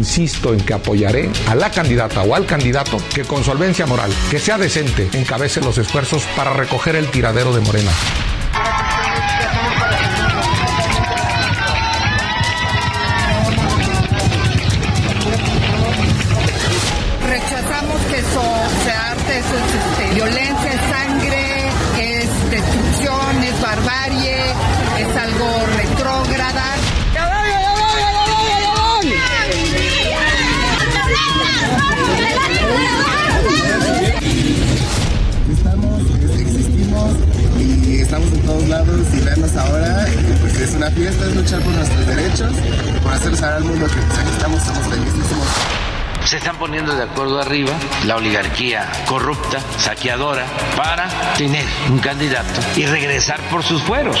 Insisto en que apoyaré a la candidata o al candidato que con solvencia moral, que sea decente, encabece los esfuerzos para recoger el tiradero de Morena. Estamos en todos lados y vernos ahora, pues es una fiesta, es luchar por nuestros derechos, por hacer saber al mundo que pues, estamos, somos felices, se están poniendo de acuerdo arriba la oligarquía corrupta, saqueadora, para tener un candidato y regresar por sus fueros.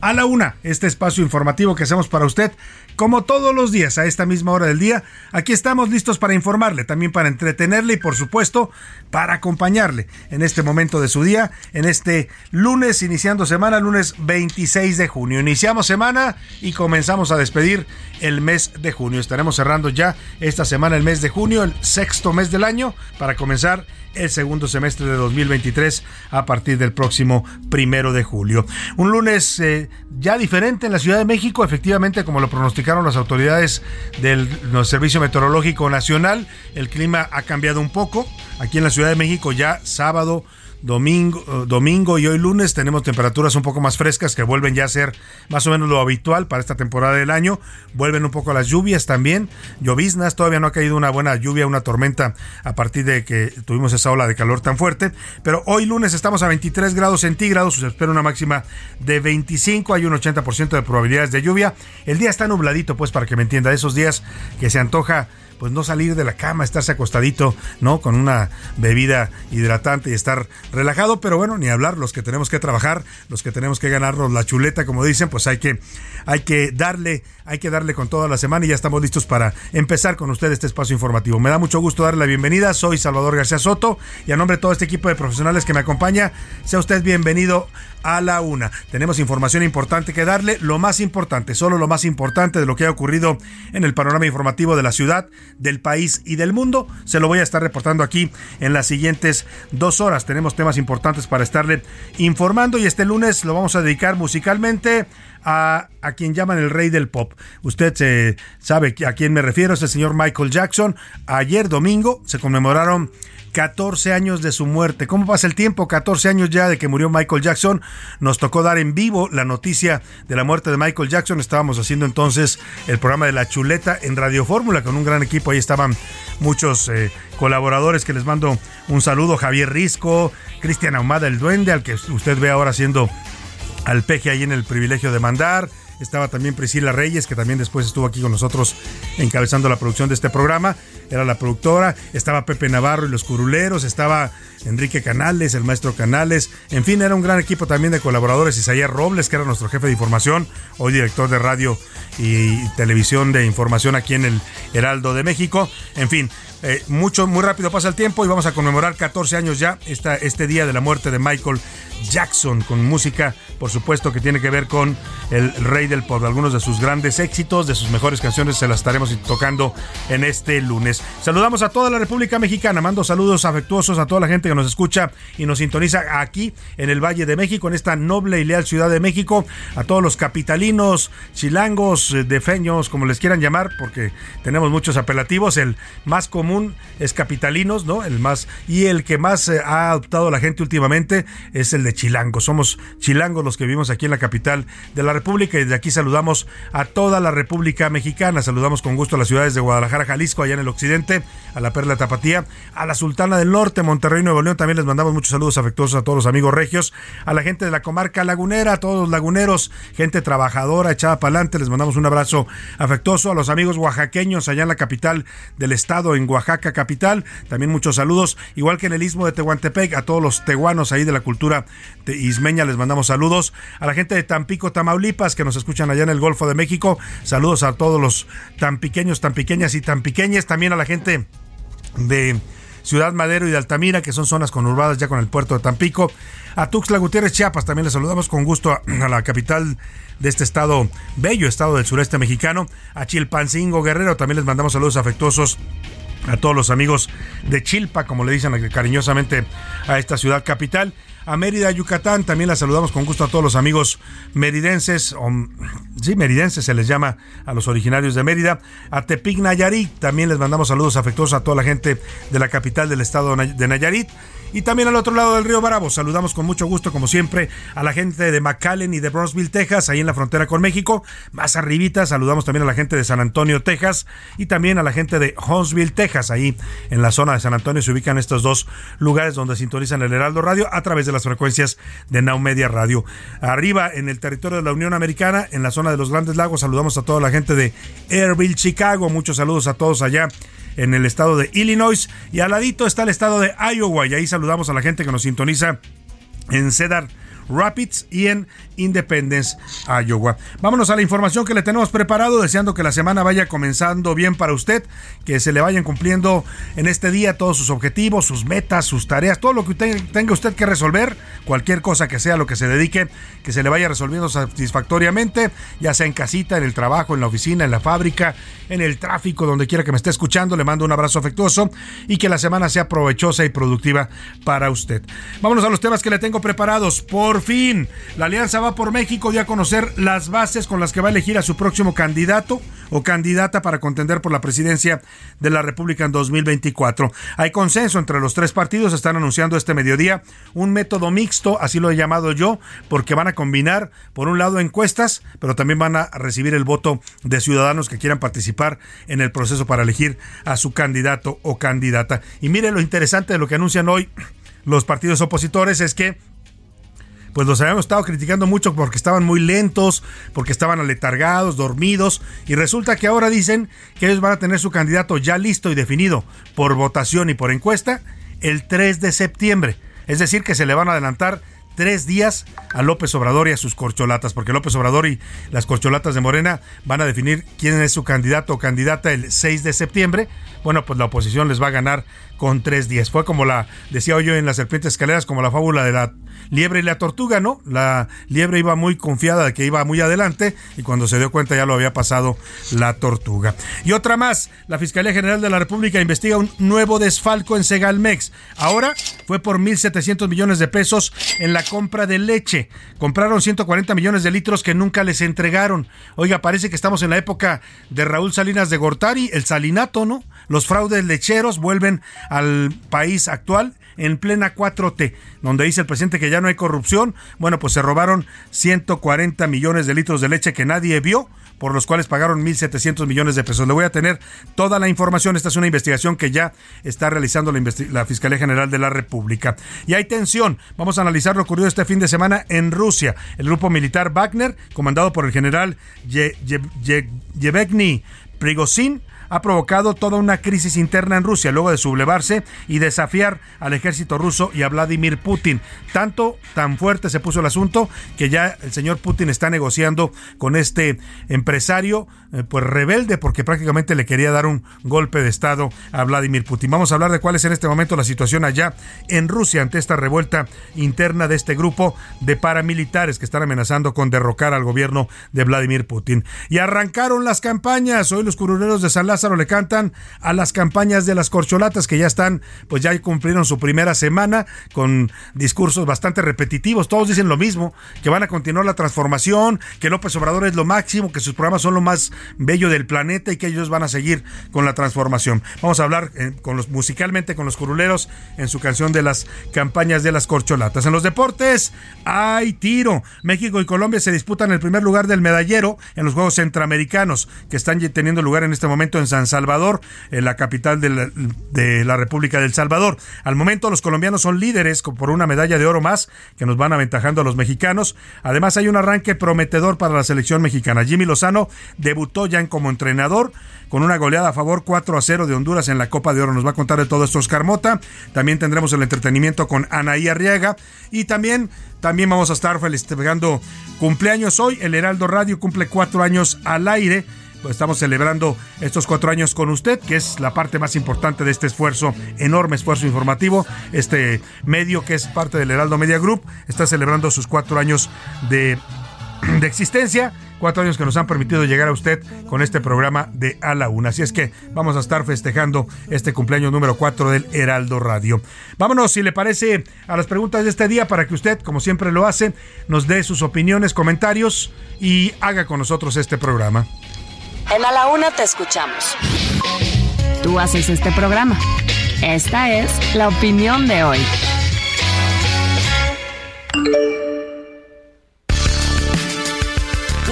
a la una este espacio informativo que hacemos para usted como todos los días a esta misma hora del día. Aquí estamos listos para informarle, también para entretenerle y por supuesto para acompañarle en este momento de su día, en este lunes iniciando semana, lunes 26 de junio. Iniciamos semana y comenzamos a despedir el mes de junio. Estaremos cerrando ya esta semana el mes de junio, el sexto mes del año, para comenzar el segundo semestre de 2023 a partir del próximo primero de julio. Un lunes eh, ya diferente en la Ciudad de México, efectivamente, como lo pronosticaron las autoridades del Servicio Meteorológico Nacional, el clima ha cambiado un poco. Aquí en la Ciudad de México ya sábado domingo, eh, domingo y hoy lunes tenemos temperaturas un poco más frescas que vuelven ya a ser más o menos lo habitual para esta temporada del año. Vuelven un poco las lluvias también, lloviznas, todavía no ha caído una buena lluvia, una tormenta a partir de que tuvimos esa ola de calor tan fuerte. Pero hoy lunes estamos a 23 grados centígrados, se espera una máxima de 25, hay un 80% de probabilidades de lluvia. El día está nubladito, pues para que me entienda, esos días que se antoja pues no salir de la cama, estarse acostadito, ¿no? Con una bebida hidratante y estar relajado, pero bueno, ni hablar, los que tenemos que trabajar, los que tenemos que ganarnos la chuleta, como dicen, pues hay que, hay que darle, hay que darle con toda la semana y ya estamos listos para empezar con usted este espacio informativo. Me da mucho gusto darle la bienvenida, soy Salvador García Soto y a nombre de todo este equipo de profesionales que me acompaña, sea usted bienvenido a la una. Tenemos información importante que darle, lo más importante, solo lo más importante de lo que ha ocurrido en el panorama informativo de la ciudad, del país y del mundo. Se lo voy a estar reportando aquí en las siguientes dos horas. Tenemos temas importantes para estarle informando y este lunes lo vamos a dedicar musicalmente a, a, quien llaman el rey del pop. Usted se sabe a quién me refiero, es el señor Michael Jackson. Ayer domingo se conmemoraron 14 años de su muerte. ¿Cómo pasa el tiempo? 14 años ya de que murió Michael Jackson. Nos tocó dar en vivo la noticia de la muerte de Michael Jackson. Estábamos haciendo entonces el programa de La Chuleta en Radio Fórmula con un gran equipo. Ahí estaban muchos eh, colaboradores que les mando un saludo. Javier Risco, Cristian Ahumada, el duende, al que usted ve ahora haciendo al peje ahí en el privilegio de mandar. estaba también Priscila Reyes, que también después estuvo aquí con nosotros encabezando la producción de este programa, era la productora, estaba Pepe Navarro y los Curuleros, estaba Enrique Canales, el maestro Canales, en fin, era un gran equipo también de colaboradores, Isaías Robles, que era nuestro jefe de información, hoy director de radio y televisión de información aquí en el Heraldo de México, en fin, eh, mucho, muy rápido pasa el tiempo y vamos a conmemorar 14 años ya este día de la muerte de Michael Jackson con música, por supuesto, que tiene que ver con el rey del pop. Algunos de sus grandes éxitos, de sus mejores canciones, se las estaremos tocando en este lunes. Saludamos a toda la República Mexicana, mando saludos afectuosos a toda la gente que nos escucha y nos sintoniza aquí en el Valle de México, en esta noble y leal Ciudad de México, a todos los capitalinos, chilangos, eh, defeños, como les quieran llamar, porque tenemos muchos apelativos. El más común es capitalinos, ¿no? El más y el que más eh, ha adoptado la gente últimamente es el de chilangos. Somos chilangos los que vivimos aquí en la capital de la República y desde aquí saludamos a toda la República Mexicana. Saludamos con gusto a las ciudades de Guadalajara, Jalisco, allá en el occidente, a la Perla Tapatía, a la Sultana del Norte, Monterrey, Nuevo León. También les mandamos muchos saludos afectuosos a todos los amigos regios, a la gente de la comarca lagunera, a todos los laguneros, gente trabajadora, echada para adelante. Les mandamos un abrazo afectuoso a los amigos oaxaqueños allá en la capital del estado, en Oaxaca capital. También muchos saludos, igual que en el istmo de Tehuantepec, a todos los tehuanos ahí de la cultura de Ismeña les mandamos saludos. A la gente de Tampico, Tamaulipas, que nos escuchan allá en el Golfo de México. Saludos a todos los tan pequeñas y tan pequeñas. También a la gente de Ciudad Madero y de Altamira, que son zonas conurbadas ya con el puerto de Tampico. A Tuxtla Gutiérrez, Chiapas, también les saludamos con gusto a, a la capital de este estado, bello estado del sureste mexicano. A Chilpancingo, Guerrero, también les mandamos saludos afectuosos a todos los amigos de Chilpa, como le dicen cariñosamente a esta ciudad capital. A Mérida, Yucatán, también la saludamos con gusto a todos los amigos meridenses, sí, meridenses se les llama a los originarios de Mérida. A Tepic, Nayarit, también les mandamos saludos afectuosos a toda la gente de la capital del estado de Nayarit. Y también al otro lado del río Bravo, saludamos con mucho gusto, como siempre, a la gente de McAllen y de Brownsville, Texas, ahí en la frontera con México. Más arribita, saludamos también a la gente de San Antonio, Texas, y también a la gente de Huntsville, Texas, ahí en la zona de San Antonio se ubican estos dos lugares donde sintonizan el Heraldo Radio a través de las frecuencias de Now Media Radio. Arriba, en el territorio de la Unión Americana, en la zona de los Grandes Lagos, saludamos a toda la gente de Airville, Chicago. Muchos saludos a todos allá en el estado de Illinois. Y al ladito está el estado de Iowa y ahí saludamos a la gente que nos sintoniza en Cedar Rapids y en Independence, Iowa. Vámonos a la información que le tenemos preparado, deseando que la semana vaya comenzando bien para usted, que se le vayan cumpliendo en este día todos sus objetivos, sus metas, sus tareas, todo lo que tenga usted que resolver, cualquier cosa que sea lo que se dedique, que se le vaya resolviendo satisfactoriamente, ya sea en casita, en el trabajo, en la oficina, en la fábrica, en el tráfico, donde quiera que me esté escuchando, le mando un abrazo afectuoso y que la semana sea provechosa y productiva para usted. Vámonos a los temas que le tengo preparados. Por fin, la Alianza Va por México dio a conocer las bases con las que va a elegir a su próximo candidato o candidata para contender por la presidencia de la República en 2024. Hay consenso entre los tres partidos, están anunciando este mediodía un método mixto, así lo he llamado yo, porque van a combinar, por un lado, encuestas, pero también van a recibir el voto de ciudadanos que quieran participar en el proceso para elegir a su candidato o candidata. Y mire lo interesante de lo que anuncian hoy los partidos opositores es que pues los habíamos estado criticando mucho porque estaban muy lentos, porque estaban aletargados, dormidos, y resulta que ahora dicen que ellos van a tener su candidato ya listo y definido por votación y por encuesta el 3 de septiembre. Es decir, que se le van a adelantar tres días a López Obrador y a sus corcholatas, porque López Obrador y las corcholatas de Morena van a definir quién es su candidato o candidata el 6 de septiembre. Bueno, pues la oposición les va a ganar con tres días. Fue como la, decía yo en las serpientes escaleras, como la fábula de la liebre y la tortuga, ¿no? La liebre iba muy confiada de que iba muy adelante y cuando se dio cuenta ya lo había pasado la tortuga. Y otra más, la Fiscalía General de la República investiga un nuevo desfalco en Segalmex. Ahora fue por 1.700 millones de pesos en la compra de leche. Compraron 140 millones de litros que nunca les entregaron. Oiga, parece que estamos en la época de Raúl Salinas de Gortari, el salinato, ¿no? Los fraudes lecheros vuelven al país actual en plena 4T, donde dice el presidente que ya no hay corrupción. Bueno, pues se robaron 140 millones de litros de leche que nadie vio por los cuales pagaron 1.700 millones de pesos. Le voy a tener toda la información. Esta es una investigación que ya está realizando la, Fiscalía General de la República. Y hay tensión. Vamos a analizar lo ocurrido este fin de semana en Rusia. El grupo militar Wagner, comandado por el general Yevgeny Prigozhin, ha provocado toda una crisis interna en Rusia luego de sublevarse y desafiar al ejército ruso y a Vladimir Putin. Tanto, tan fuerte se puso el asunto que ya el señor Putin está negociando con este empresario eh, pues rebelde porque prácticamente le quería dar un golpe de estado a Vladimir Putin. Vamos a hablar de cuál es en este momento la situación allá en Rusia ante esta revuelta interna de este grupo de paramilitares que están amenazando con derrocar al gobierno de Vladimir Putin. Y arrancaron las campañas. Hoy los curuleros de San le cantan a las campañas de las corcholatas que ya están, pues ya cumplieron su primera semana con discursos bastante repetitivos. Todos dicen lo mismo, que van a continuar la transformación, que López Obrador es lo máximo, que sus programas son lo más bello del planeta y que ellos van a seguir con la transformación. Vamos a hablar eh, con los musicalmente con los curuleros en su canción de las campañas de las corcholatas. En los deportes hay tiro. México y Colombia se disputan el primer lugar del medallero en los Juegos Centroamericanos que están teniendo lugar en este momento en San Salvador, la capital de la, de la República del Salvador. Al momento los colombianos son líderes por una medalla de oro más que nos van aventajando a los mexicanos. Además hay un arranque prometedor para la selección mexicana. Jimmy Lozano debutó ya como entrenador con una goleada a favor 4 a 0 de Honduras en la Copa de Oro. Nos va a contar de todo esto Oscar Mota. También tendremos el entretenimiento con Anaí Arriaga y también también vamos a estar felicitando cumpleaños hoy. El Heraldo Radio cumple cuatro años al aire estamos celebrando estos cuatro años con usted, que es la parte más importante de este esfuerzo, enorme esfuerzo informativo. Este medio que es parte del Heraldo Media Group está celebrando sus cuatro años de, de existencia cuatro años que nos han permitido llegar a usted con este programa de A la Una. Así es que vamos a estar festejando este cumpleaños número cuatro del Heraldo Radio. Vámonos, si le parece, a las preguntas de este día para que usted, como siempre lo hace, nos dé sus opiniones, comentarios y haga con nosotros este programa. En A la Una te escuchamos. Tú haces este programa. Esta es la opinión de hoy.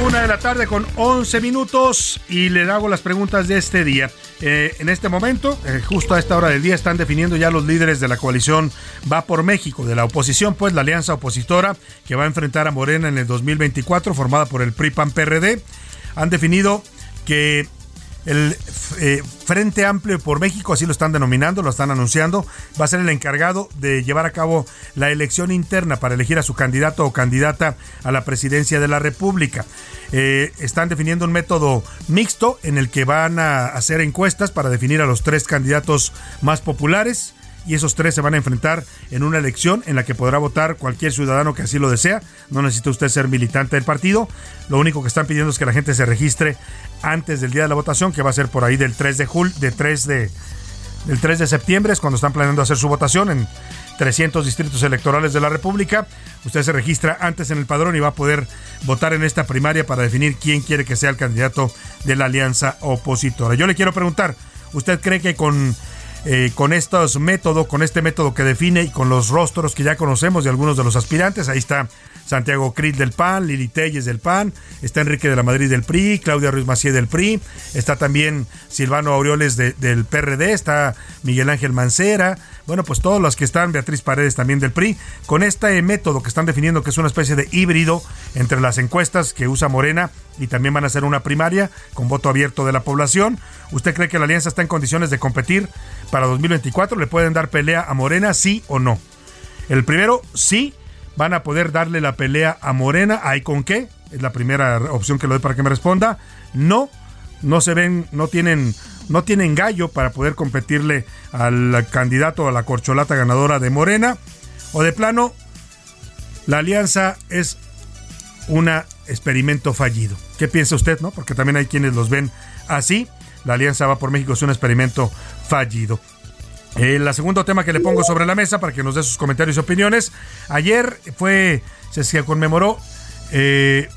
Una de la tarde con 11 minutos y le hago las preguntas de este día. Eh, en este momento, eh, justo a esta hora del día, están definiendo ya los líderes de la coalición Va por México, de la oposición, pues la alianza opositora que va a enfrentar a Morena en el 2024, formada por el PRI-PAN-PRD. Han definido que el eh, Frente Amplio por México, así lo están denominando, lo están anunciando, va a ser el encargado de llevar a cabo la elección interna para elegir a su candidato o candidata a la presidencia de la República. Eh, están definiendo un método mixto en el que van a hacer encuestas para definir a los tres candidatos más populares y esos tres se van a enfrentar en una elección en la que podrá votar cualquier ciudadano que así lo desea. No necesita usted ser militante del partido. Lo único que están pidiendo es que la gente se registre antes del día de la votación, que va a ser por ahí del 3 de julio, de 3 de del 3 de septiembre, es cuando están planeando hacer su votación en 300 distritos electorales de la República. Usted se registra antes en el padrón y va a poder votar en esta primaria para definir quién quiere que sea el candidato de la alianza opositora. Yo le quiero preguntar, ¿usted cree que con eh, con estos métodos, con este método que define y con los rostros que ya conocemos de algunos de los aspirantes. Ahí está Santiago Cris del PAN, Lili Telles del PAN, está Enrique de la Madrid del PRI, Claudia Ruiz Macié del PRI, está también Silvano Aureoles del PRD, está Miguel Ángel Mancera, bueno, pues todos los que están, Beatriz Paredes también del PRI, con este método que están definiendo que es una especie de híbrido entre las encuestas que usa Morena y también van a ser una primaria con voto abierto de la población. ¿Usted cree que la alianza está en condiciones de competir para 2024? ¿Le pueden dar pelea a Morena, sí o no? El primero, sí, van a poder darle la pelea a Morena. ¿Hay con qué? Es la primera opción que le doy para que me responda. No, no se ven, no tienen no tienen gallo para poder competirle al candidato a la corcholata ganadora de Morena. O de plano, la alianza es un experimento fallido. ¿Qué piensa usted, no? Porque también hay quienes los ven así. La alianza va por México es un experimento fallido. El segundo tema que le pongo sobre la mesa para que nos dé sus comentarios y opiniones. Ayer fue, se conmemoró eh,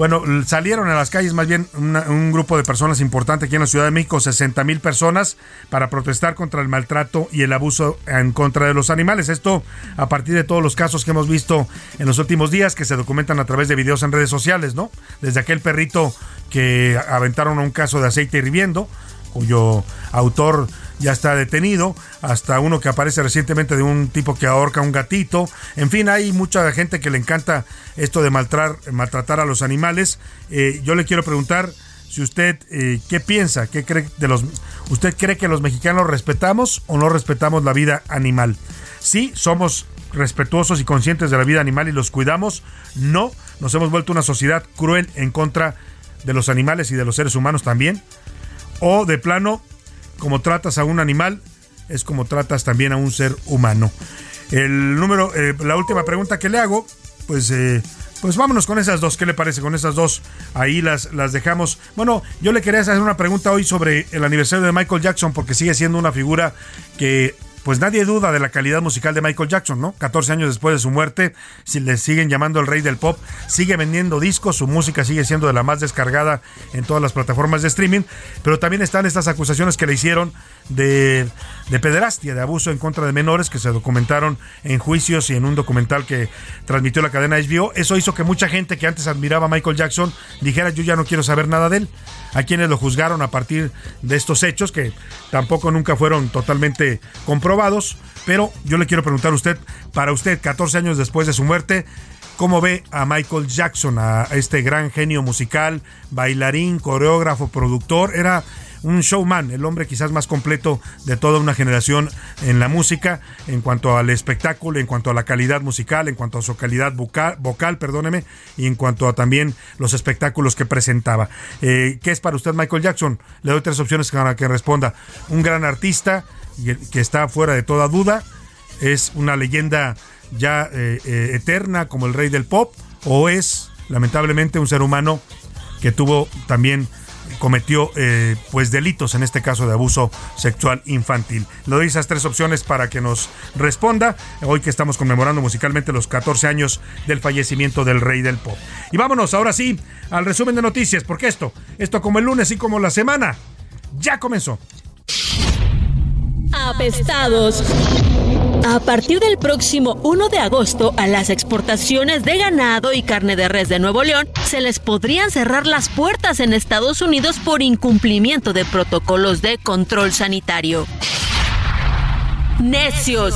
bueno, salieron a las calles más bien un grupo de personas importante aquí en la Ciudad de México, 60 mil personas, para protestar contra el maltrato y el abuso en contra de los animales. Esto a partir de todos los casos que hemos visto en los últimos días, que se documentan a través de videos en redes sociales, ¿no? Desde aquel perrito que aventaron a un caso de aceite hirviendo, cuyo autor ya está detenido, hasta uno que aparece recientemente de un tipo que ahorca un gatito. En fin, hay mucha gente que le encanta esto de maltratar a los animales. Eh, yo le quiero preguntar si usted eh, qué piensa, qué cree de los usted cree que los mexicanos respetamos o no respetamos la vida animal. Sí, somos respetuosos y conscientes de la vida animal y los cuidamos. No, nos hemos vuelto una sociedad cruel en contra de los animales y de los seres humanos también. O de plano como tratas a un animal, es como tratas también a un ser humano. El número, eh, la última pregunta que le hago, pues, eh, pues vámonos con esas dos. ¿Qué le parece con esas dos? Ahí las, las dejamos. Bueno, yo le quería hacer una pregunta hoy sobre el aniversario de Michael Jackson, porque sigue siendo una figura que pues nadie duda de la calidad musical de Michael Jackson, ¿no? 14 años después de su muerte, si le siguen llamando el rey del pop, sigue vendiendo discos, su música sigue siendo de la más descargada en todas las plataformas de streaming, pero también están estas acusaciones que le hicieron de, de pederastia, de abuso en contra de menores que se documentaron en juicios y en un documental que transmitió la cadena HBO. Eso hizo que mucha gente que antes admiraba a Michael Jackson dijera yo ya no quiero saber nada de él. A quienes lo juzgaron a partir de estos hechos que tampoco nunca fueron totalmente comprobados. Pero yo le quiero preguntar a usted, para usted, 14 años después de su muerte, ¿Cómo ve a Michael Jackson, a este gran genio musical, bailarín, coreógrafo, productor? Era un showman, el hombre quizás más completo de toda una generación en la música, en cuanto al espectáculo, en cuanto a la calidad musical, en cuanto a su calidad vocal, perdóneme, y en cuanto a también los espectáculos que presentaba. Eh, ¿Qué es para usted Michael Jackson? Le doy tres opciones para que responda. Un gran artista que está fuera de toda duda, es una leyenda ya eh, eh, eterna como el rey del pop, o es lamentablemente un ser humano que tuvo también cometió eh, pues delitos, en este caso de abuso sexual infantil. Le doy esas tres opciones para que nos responda, hoy que estamos conmemorando musicalmente los 14 años del fallecimiento del rey del pop. Y vámonos ahora sí al resumen de noticias, porque esto, esto como el lunes y como la semana, ya comenzó. Apestados. A partir del próximo 1 de agosto, a las exportaciones de ganado y carne de res de Nuevo León se les podrían cerrar las puertas en Estados Unidos por incumplimiento de protocolos de control sanitario. Necios.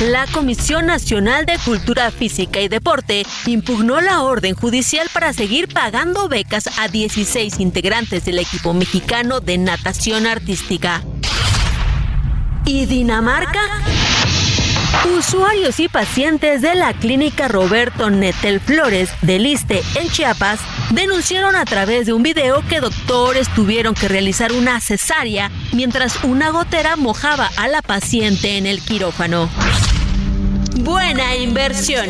La Comisión Nacional de Cultura Física y Deporte impugnó la orden judicial para seguir pagando becas a 16 integrantes del equipo mexicano de natación artística. ¿Y Dinamarca? Usuarios y pacientes de la clínica Roberto Netel Flores de Liste en Chiapas denunciaron a través de un video que doctores tuvieron que realizar una cesárea mientras una gotera mojaba a la paciente en el quirófano. Buena inversión.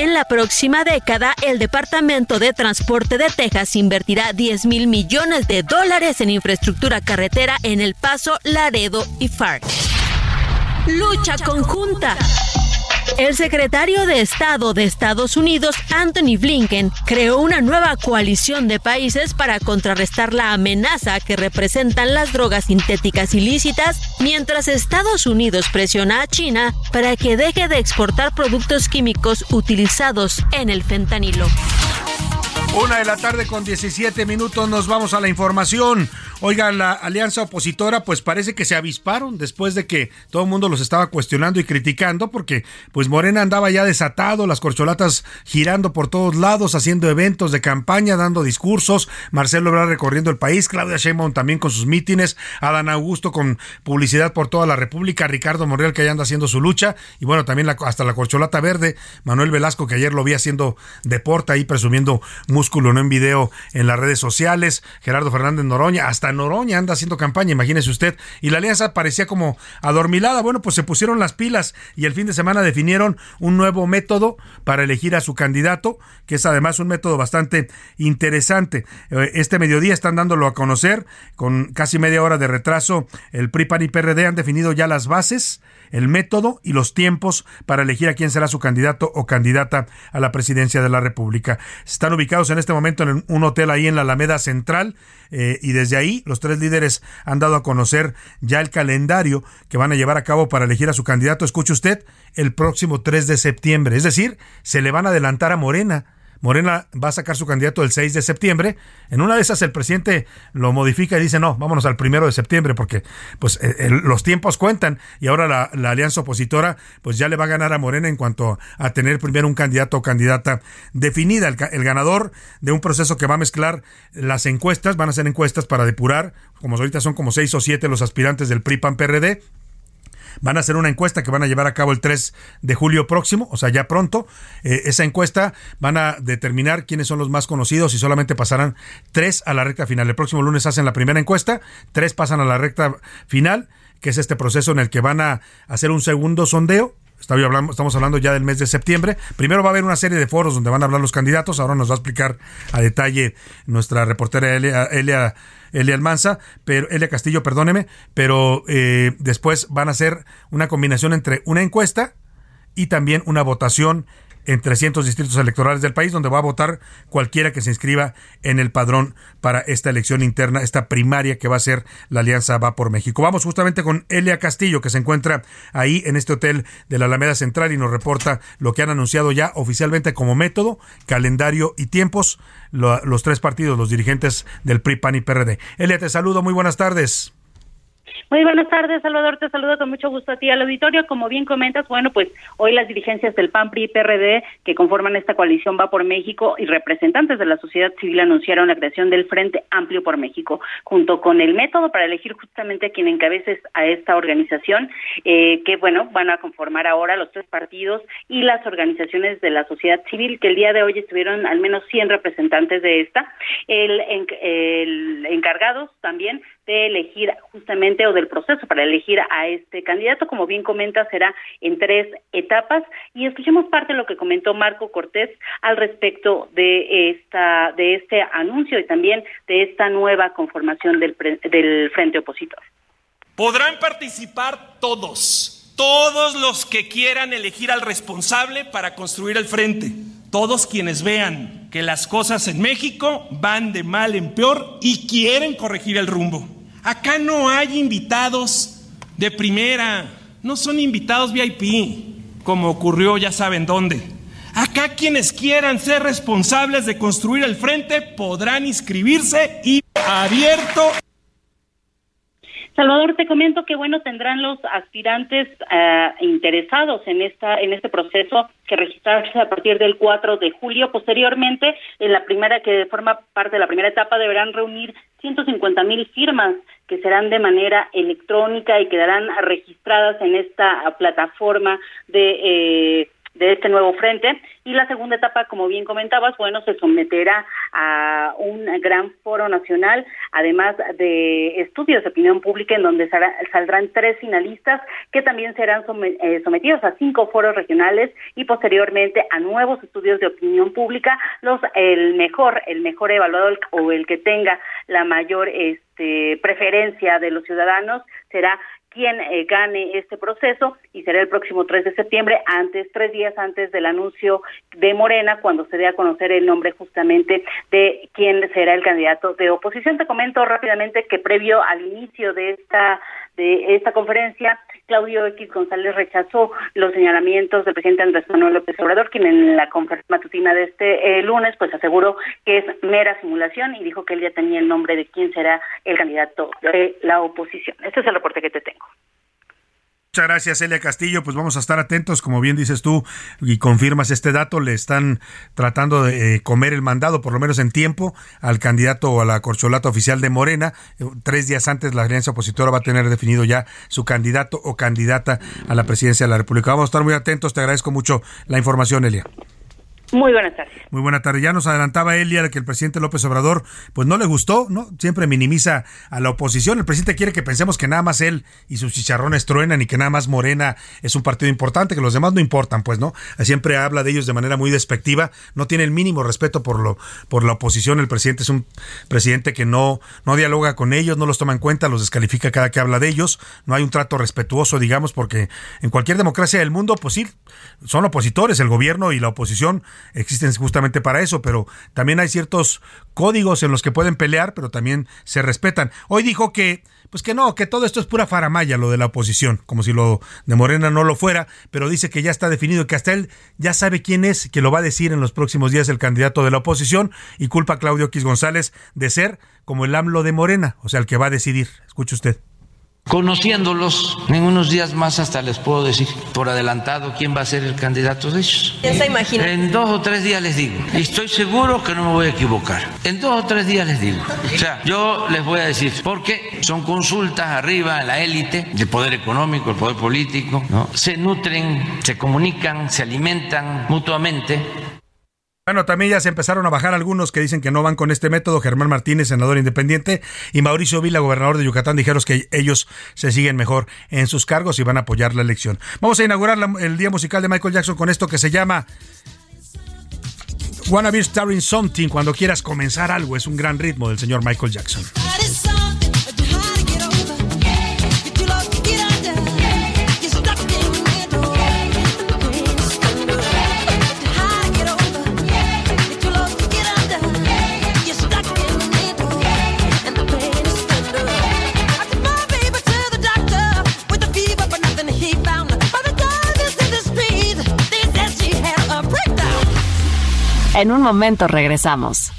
En la próxima década, el Departamento de Transporte de Texas invertirá 10 mil millones de dólares en infraestructura carretera en El Paso, Laredo y Farc. Lucha conjunta. El secretario de Estado de Estados Unidos, Anthony Blinken, creó una nueva coalición de países para contrarrestar la amenaza que representan las drogas sintéticas ilícitas, mientras Estados Unidos presiona a China para que deje de exportar productos químicos utilizados en el fentanilo. Una de la tarde con 17 minutos nos vamos a la información. Oiga, la alianza opositora pues parece que se avisparon después de que todo el mundo los estaba cuestionando y criticando porque pues Morena andaba ya desatado, las corcholatas girando por todos lados, haciendo eventos de campaña, dando discursos, Marcelo Ebrard recorriendo el país, Claudia Sheinbaum también con sus mítines, Adán Augusto con publicidad por toda la República, Ricardo Monreal que ya anda haciendo su lucha y bueno, también hasta la corcholata verde, Manuel Velasco que ayer lo vi haciendo deporte ahí presumiendo músculo no en video en las redes sociales, Gerardo Fernández Noroña, hasta Noroña anda haciendo campaña, imagínese usted. Y la alianza parecía como adormilada. Bueno, pues se pusieron las pilas y el fin de semana definieron un nuevo método para elegir a su candidato, que es además un método bastante interesante. Eh, este mediodía están dándolo a conocer con casi media hora de retraso. El PRI, PAN y PRD han definido ya las bases el método y los tiempos para elegir a quién será su candidato o candidata a la presidencia de la República. Están ubicados en este momento en un hotel ahí en la Alameda Central eh, y desde ahí los tres líderes han dado a conocer ya el calendario que van a llevar a cabo para elegir a su candidato. Escuche usted, el próximo 3 de septiembre. Es decir, se le van a adelantar a Morena Morena va a sacar su candidato el 6 de septiembre. En una de esas el presidente lo modifica y dice, no, vámonos al primero de septiembre porque pues eh, los tiempos cuentan y ahora la, alianza opositora pues ya le va a ganar a Morena en cuanto a tener primero un candidato o candidata definida. El, ganador de un proceso que va a mezclar las encuestas, van a ser encuestas para depurar, como ahorita son como seis o siete los aspirantes del PRI-PAN-PRD, Van a hacer una encuesta que van a llevar a cabo el 3 de julio próximo, o sea, ya pronto. Eh, esa encuesta van a determinar quiénes son los más conocidos y solamente pasarán tres a la recta final. El próximo lunes hacen la primera encuesta, tres pasan a la recta final, que es este proceso en el que van a hacer un segundo sondeo Estamos hablando ya del mes de septiembre. Primero va a haber una serie de foros donde van a hablar los candidatos. Ahora nos va a explicar a detalle nuestra reportera Elia, Elia Elia Almanza, pero Elia Castillo, perdóneme, pero eh, después van a hacer una combinación entre una encuesta y también una votación en 300 distritos electorales del país, donde va a votar cualquiera que se inscriba en el padrón para esta elección interna, esta primaria que va a ser la Alianza Va por México. Vamos justamente con Elia Castillo, que se encuentra ahí en este hotel de la Alameda Central y nos reporta lo que han anunciado ya oficialmente como método, calendario y tiempos los tres partidos, los dirigentes del PRI, PAN y PRD. Elia, te saludo, muy buenas tardes. Muy buenas tardes, Salvador. Te saludo con mucho gusto a ti al auditorio. Como bien comentas, bueno, pues hoy las dirigencias del PAN, PRI y PRD que conforman esta coalición Va por México y representantes de la sociedad civil anunciaron la creación del Frente Amplio por México, junto con el método para elegir justamente a quien encabece a esta organización, eh, que bueno, van a conformar ahora los tres partidos y las organizaciones de la sociedad civil, que el día de hoy estuvieron al menos 100 representantes de esta. El, encargados también de elegir justamente o del proceso para elegir a este candidato, como bien comenta, será en tres etapas y escuchemos parte de lo que comentó Marco Cortés al respecto de esta de este anuncio y también de esta nueva conformación del, del frente opositor. Podrán participar todos, todos los que quieran elegir al responsable para construir el frente, todos quienes vean que las cosas en México van de mal en peor y quieren corregir el rumbo. Acá no hay invitados de primera, no son invitados VIP, como ocurrió ya saben dónde. Acá quienes quieran ser responsables de construir el frente podrán inscribirse y abierto Salvador, te comento que bueno tendrán los aspirantes eh, interesados en esta en este proceso que registrarse a partir del 4 de julio. Posteriormente, en la primera que forma parte de la primera etapa deberán reunir 150 mil firmas que serán de manera electrónica y quedarán registradas en esta plataforma de eh, de este nuevo frente. Y la segunda etapa, como bien comentabas, bueno, se someterá a un gran foro nacional, además de estudios de opinión pública en donde saldrán tres finalistas que también serán eh, sometidos a cinco foros regionales y posteriormente a nuevos estudios de opinión pública, los el mejor, el mejor evaluador o el que tenga la mayor este preferencia de los ciudadanos será quien eh, gane este proceso y será el próximo 3 de septiembre, antes, tres días antes del anuncio de Morena, cuando se dé a conocer el nombre justamente de quién será el candidato de oposición. Te comento rápidamente que previo al inicio de esta de esta conferencia, Claudio X González rechazó los señalamientos del presidente Andrés Manuel López Obrador, quien en la conferencia matutina de este eh, lunes pues aseguró que es mera simulación y dijo que él ya tenía el nombre de quién será el candidato de la oposición. Este es el reporte que te tengo. Muchas gracias, Elia Castillo. Pues vamos a estar atentos, como bien dices tú, y confirmas este dato. Le están tratando de eh, comer el mandado, por lo menos en tiempo, al candidato o a la corcholata oficial de Morena. Eh, tres días antes, la alianza opositora va a tener definido ya su candidato o candidata a la presidencia de la República. Vamos a estar muy atentos. Te agradezco mucho la información, Elia. Muy buenas tardes. Muy buena tarde. Ya nos adelantaba Elia que el presidente López Obrador pues no le gustó, ¿no? Siempre minimiza a la oposición. El presidente quiere que pensemos que nada más él y sus chicharrones truenan y que nada más Morena es un partido importante, que los demás no importan, pues, ¿no? Siempre habla de ellos de manera muy despectiva, no tiene el mínimo respeto por lo por la oposición. El presidente es un presidente que no no dialoga con ellos, no los toma en cuenta, los descalifica cada que habla de ellos. No hay un trato respetuoso, digamos, porque en cualquier democracia del mundo, pues sí, son opositores, el gobierno y la oposición existen justamente para eso, pero también hay ciertos códigos en los que pueden pelear, pero también se respetan. Hoy dijo que pues que no, que todo esto es pura faramaya lo de la oposición, como si lo de Morena no lo fuera, pero dice que ya está definido, que hasta él ya sabe quién es, que lo va a decir en los próximos días el candidato de la oposición y culpa a Claudio X González de ser como el AMLO de Morena, o sea, el que va a decidir. Escuche usted. Conociéndolos, en unos días más hasta les puedo decir por adelantado quién va a ser el candidato de ellos. ¿Ya se imagina? En dos o tres días les digo. Y estoy seguro que no me voy a equivocar. En dos o tres días les digo. O sea, yo les voy a decir, porque son consultas arriba en la élite, el poder económico, el poder político, ¿no? Se nutren, se comunican, se alimentan mutuamente bueno, también ya se empezaron a bajar algunos que dicen que no van con este método. Germán Martínez, senador independiente, y Mauricio Vila, gobernador de Yucatán, dijeron que ellos se siguen mejor en sus cargos y van a apoyar la elección. Vamos a inaugurar el día musical de Michael Jackson con esto que se llama Wanna Be Starring Something. Cuando quieras comenzar algo, es un gran ritmo del señor Michael Jackson. En un momento regresamos.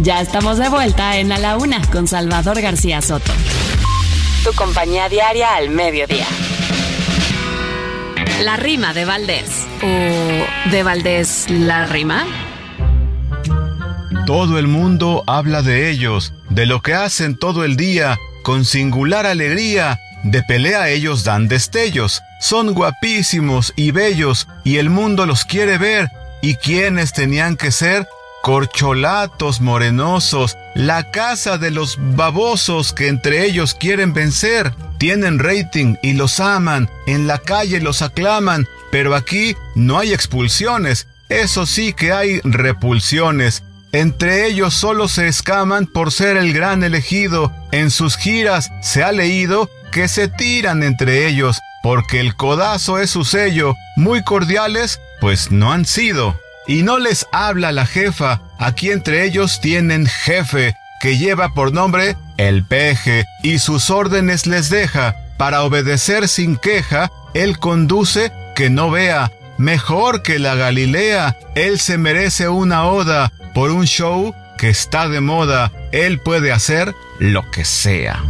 Ya estamos de vuelta en A la Una con Salvador García Soto. Tu compañía diaria al mediodía. La rima de Valdés. ¿O de Valdés la rima? Todo el mundo habla de ellos, de lo que hacen todo el día, con singular alegría. De pelea ellos dan destellos. Son guapísimos y bellos, y el mundo los quiere ver y quienes tenían que ser corcholatos morenosos, la casa de los babosos que entre ellos quieren vencer. Tienen rating y los aman, en la calle los aclaman, pero aquí no hay expulsiones, eso sí que hay repulsiones. Entre ellos solo se escaman por ser el gran elegido. En sus giras se ha leído que se tiran entre ellos, porque el codazo es su sello. Muy cordiales, pues no han sido. Y no les habla la jefa, aquí entre ellos tienen jefe, que lleva por nombre el peje, y sus órdenes les deja, para obedecer sin queja, él conduce que no vea, mejor que la Galilea, él se merece una oda, por un show que está de moda, él puede hacer lo que sea.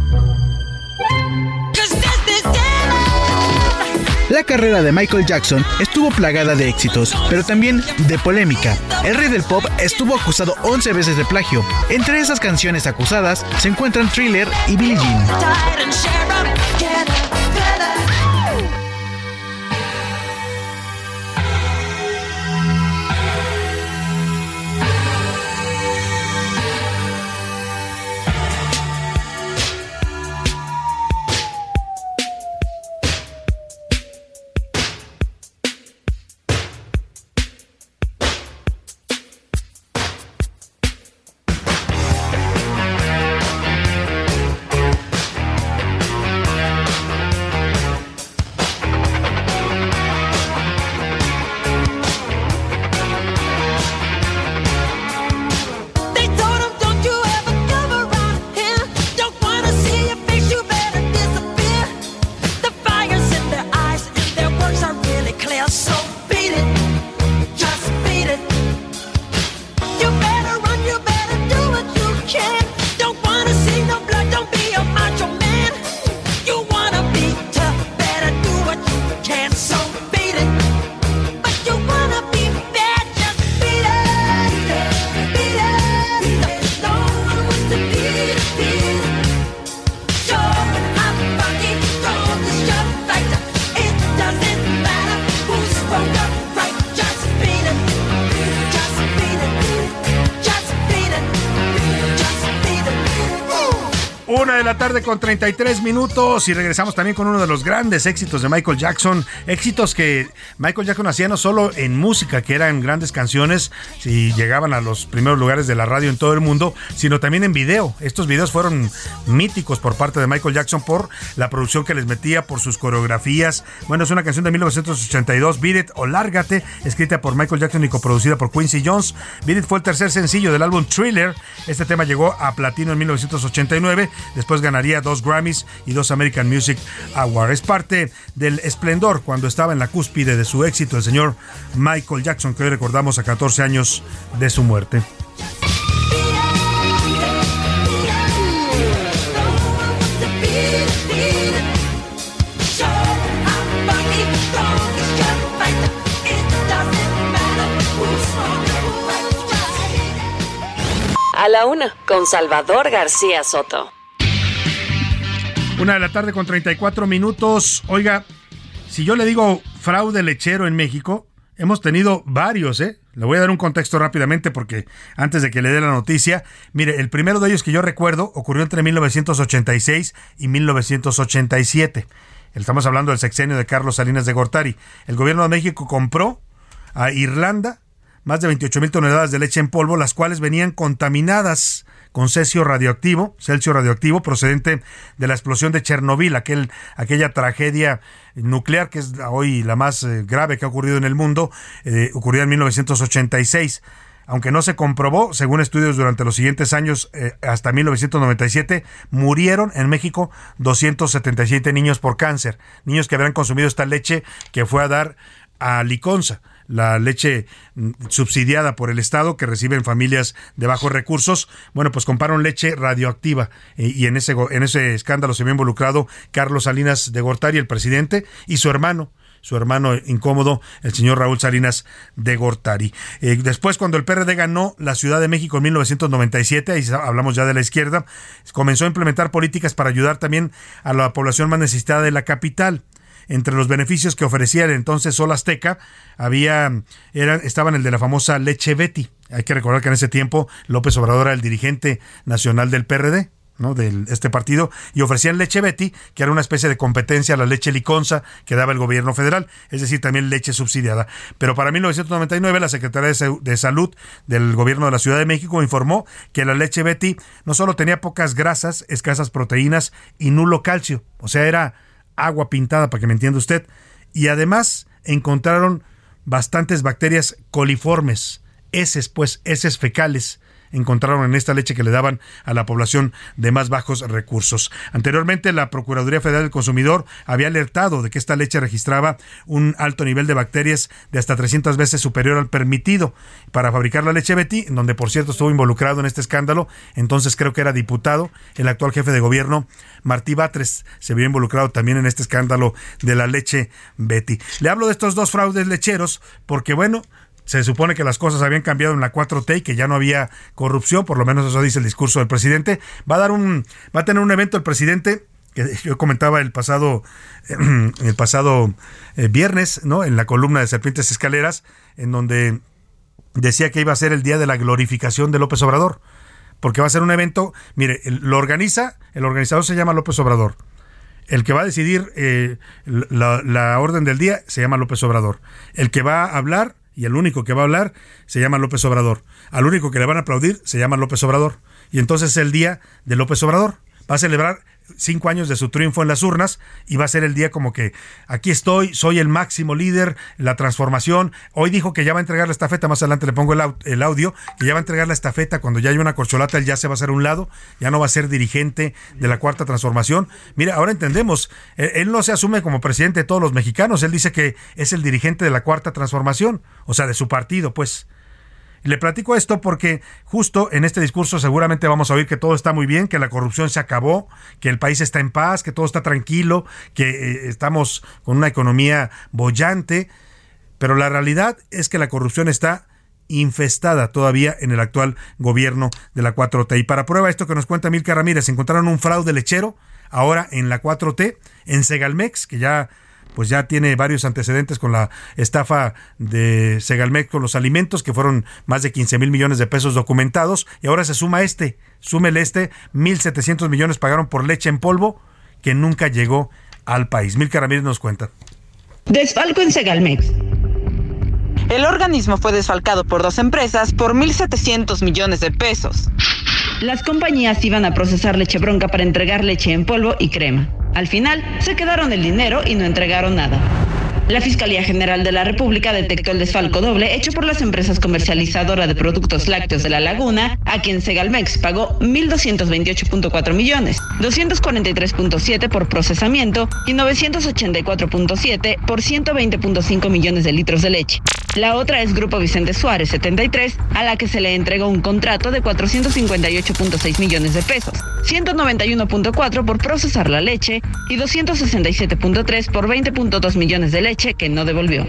La carrera de Michael Jackson estuvo plagada de éxitos, pero también de polémica. El rey del pop estuvo acusado 11 veces de plagio. Entre esas canciones acusadas se encuentran Thriller y Billie Jean. Una de la tarde con 33 minutos y regresamos también con uno de los grandes éxitos de Michael Jackson. Éxitos que Michael Jackson hacía no solo en música, que eran grandes canciones y llegaban a los primeros lugares de la radio en todo el mundo, sino también en video. Estos videos fueron míticos por parte de Michael Jackson por la producción que les metía, por sus coreografías. Bueno, es una canción de 1982, Beat o Lárgate, escrita por Michael Jackson y coproducida por Quincy Jones. Beat fue el tercer sencillo del álbum Thriller. Este tema llegó a platino en 1989 Después ganaría dos Grammys y dos American Music Awards. Es parte del esplendor cuando estaba en la cúspide de su éxito el señor Michael Jackson, que hoy recordamos a 14 años de su muerte. A la una, con Salvador García Soto. Una de la tarde con 34 minutos. Oiga, si yo le digo fraude lechero en México, hemos tenido varios, ¿eh? Le voy a dar un contexto rápidamente porque antes de que le dé la noticia, mire, el primero de ellos que yo recuerdo ocurrió entre 1986 y 1987. Estamos hablando del sexenio de Carlos Salinas de Gortari. El gobierno de México compró a Irlanda más de 28 mil toneladas de leche en polvo, las cuales venían contaminadas con cesio radioactivo, celcio radioactivo procedente de la explosión de Chernobyl, aquel, aquella tragedia nuclear que es hoy la más eh, grave que ha ocurrido en el mundo, eh, ocurrió en 1986 aunque no se comprobó, según estudios durante los siguientes años, eh, hasta 1997, murieron en México 277 niños por cáncer, niños que habían consumido esta leche que fue a dar a Liconza la leche mm, subsidiada por el Estado que reciben familias de bajos recursos, bueno, pues compraron leche radioactiva. Y en ese, en ese escándalo se vio involucrado Carlos Salinas de Gortari, el presidente, y su hermano su hermano incómodo, el señor Raúl Salinas de Gortari. Eh, después, cuando el PRD ganó la Ciudad de México en 1997, ahí hablamos ya de la izquierda, comenzó a implementar políticas para ayudar también a la población más necesitada de la capital entre los beneficios que ofrecía el entonces Sol Azteca, había, estaban el de la famosa leche Betty. Hay que recordar que en ese tiempo López Obrador era el dirigente nacional del PRD. ¿no? de este partido y ofrecían leche Betty, que era una especie de competencia a la leche Liconza que daba el gobierno federal, es decir, también leche subsidiada. Pero para 1999 la Secretaría de Salud del gobierno de la Ciudad de México informó que la leche Betty no solo tenía pocas grasas, escasas proteínas y nulo calcio, o sea, era agua pintada, para que me entienda usted. Y además encontraron bastantes bacterias coliformes, heces, pues, heces fecales, encontraron en esta leche que le daban a la población de más bajos recursos. Anteriormente, la Procuraduría Federal del Consumidor había alertado de que esta leche registraba un alto nivel de bacterias de hasta 300 veces superior al permitido para fabricar la leche Betty, donde por cierto estuvo involucrado en este escándalo, entonces creo que era diputado, el actual jefe de gobierno, Martí Batres, se vio involucrado también en este escándalo de la leche Betty. Le hablo de estos dos fraudes lecheros porque, bueno, se supone que las cosas habían cambiado en la 4T y que ya no había corrupción, por lo menos eso dice el discurso del presidente. Va a dar un va a tener un evento el presidente que yo comentaba el pasado el pasado eh, viernes, ¿no? En la columna de Serpientes Escaleras, en donde decía que iba a ser el día de la glorificación de López Obrador, porque va a ser un evento, mire, lo organiza, el organizador se llama López Obrador. El que va a decidir eh, la, la orden del día se llama López Obrador. El que va a hablar y el único que va a hablar se llama López Obrador. Al único que le van a aplaudir se llama López Obrador. Y entonces es el día de López Obrador. Va a celebrar cinco años de su triunfo en las urnas y va a ser el día como que aquí estoy, soy el máximo líder, la transformación. Hoy dijo que ya va a entregar la estafeta, más adelante le pongo el, audio, que ya va a entregar la estafeta cuando ya hay una corcholata, él ya se va a hacer un lado, ya no va a ser dirigente de la cuarta transformación. Mira, ahora entendemos, él, él no se asume como presidente de todos los mexicanos, él dice que es el dirigente de la cuarta transformación, o sea, de su partido, pues. Le platico esto porque justo en este discurso seguramente vamos a oír que todo está muy bien, que la corrupción se acabó, que el país está en paz, que todo está tranquilo, que eh, estamos con una economía bollante, pero la realidad es que la corrupción está infestada todavía en el actual gobierno de la 4T. Y para prueba esto que nos cuenta Milka Ramírez, encontraron un fraude lechero ahora en la 4T, en Segalmex, que ya pues ya tiene varios antecedentes con la estafa de Segalmex con los alimentos, que fueron más de 15 mil millones de pesos documentados, y ahora se suma este, súmele este, 1.700 millones pagaron por leche en polvo, que nunca llegó al país. Mil Ramírez nos cuenta. Desfalco en Segalmex. El organismo fue desfalcado por dos empresas por 1.700 millones de pesos. Las compañías iban a procesar leche bronca para entregar leche en polvo y crema. Al final, se quedaron el dinero y no entregaron nada. La Fiscalía General de la República detectó el desfalco doble hecho por las empresas comercializadoras de productos lácteos de la Laguna, a quien Segalmex pagó 1.228.4 millones, 243.7 por procesamiento y 984.7 por 120.5 millones de litros de leche. La otra es Grupo Vicente Suárez 73, a la que se le entregó un contrato de 458.6 millones de pesos, 191.4 por procesar la leche y 267.3 por 20.2 millones de leche que no devolvió.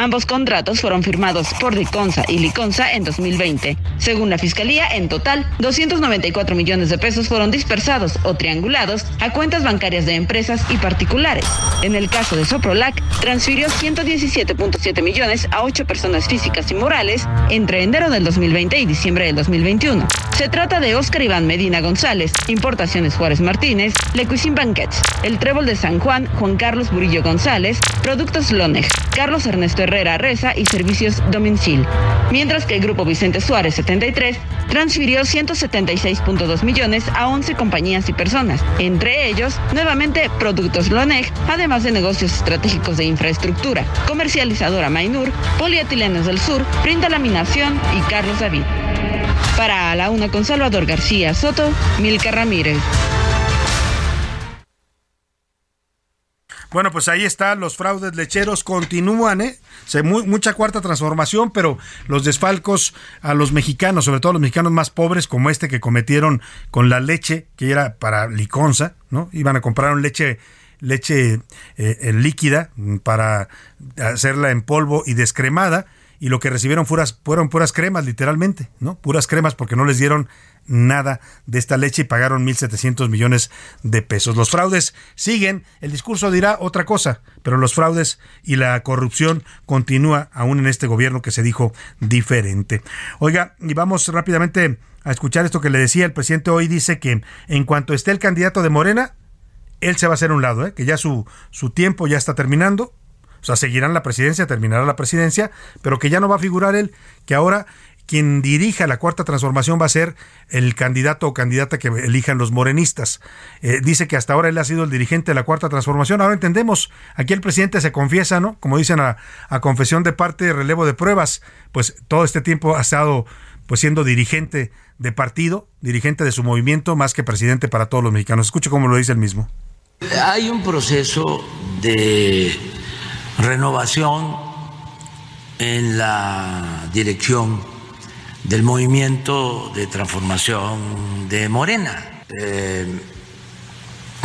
Ambos contratos fueron firmados por Liconza y Liconza en 2020. Según la Fiscalía, en total, 294 millones de pesos fueron dispersados o triangulados a cuentas bancarias de empresas y particulares. En el caso de Soprolac, transfirió 117.7 millones a ocho personas físicas y morales entre enero del 2020 y diciembre del 2021. Se trata de Oscar Iván Medina González, Importaciones Juárez Martínez, Lecuisin Banquets, El Trébol de San Juan, Juan Carlos Burillo González, Productos Loneg, Carlos Ernesto Herrera Reza y Servicios Domincil. Mientras que el Grupo Vicente Suárez 73 transfirió 176.2 millones a 11 compañías y personas, entre ellos nuevamente Productos Loneg, además de negocios estratégicos de infraestructura, comercializadora Mainur, Polietilenos del Sur, Printa Laminación y Carlos David. Para la una con Salvador García Soto, Milka Ramírez. Bueno, pues ahí está, los fraudes lecheros continúan, ¿eh? Se, mucha cuarta transformación, pero los desfalcos a los mexicanos, sobre todo a los mexicanos más pobres, como este que cometieron con la leche, que era para liconza, ¿no? Iban a comprar un leche leche eh, líquida para hacerla en polvo y descremada y lo que recibieron fueron puras cremas, literalmente, ¿no? Puras cremas porque no les dieron nada de esta leche y pagaron 1.700 millones de pesos. Los fraudes siguen, el discurso dirá otra cosa, pero los fraudes y la corrupción continúa aún en este gobierno que se dijo diferente. Oiga, y vamos rápidamente a escuchar esto que le decía el presidente hoy, dice que en cuanto esté el candidato de Morena, él se va a hacer un lado, ¿eh? que ya su, su tiempo ya está terminando, o sea, seguirán la presidencia, terminará la presidencia, pero que ya no va a figurar él, que ahora quien dirija la cuarta transformación va a ser el candidato o candidata que elijan los morenistas. Eh, dice que hasta ahora él ha sido el dirigente de la cuarta transformación. Ahora entendemos, aquí el presidente se confiesa, ¿no? Como dicen a, confesión de parte, relevo de pruebas, pues todo este tiempo ha estado pues siendo dirigente de partido, dirigente de su movimiento, más que presidente para todos los mexicanos. Escuche cómo lo dice el mismo. Hay un proceso de renovación en la dirección del movimiento de transformación de Morena. Eh,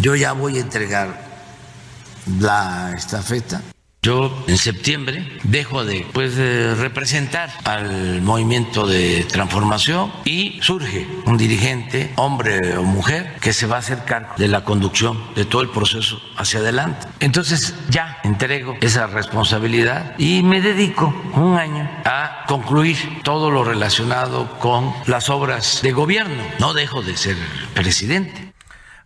yo ya voy a entregar la estafeta yo en septiembre dejo de pues, representar al movimiento de transformación y surge un dirigente, hombre o mujer, que se va a hacer cargo de la conducción de todo el proceso hacia adelante. Entonces ya entrego esa responsabilidad y me dedico un año a concluir todo lo relacionado con las obras de gobierno. No dejo de ser presidente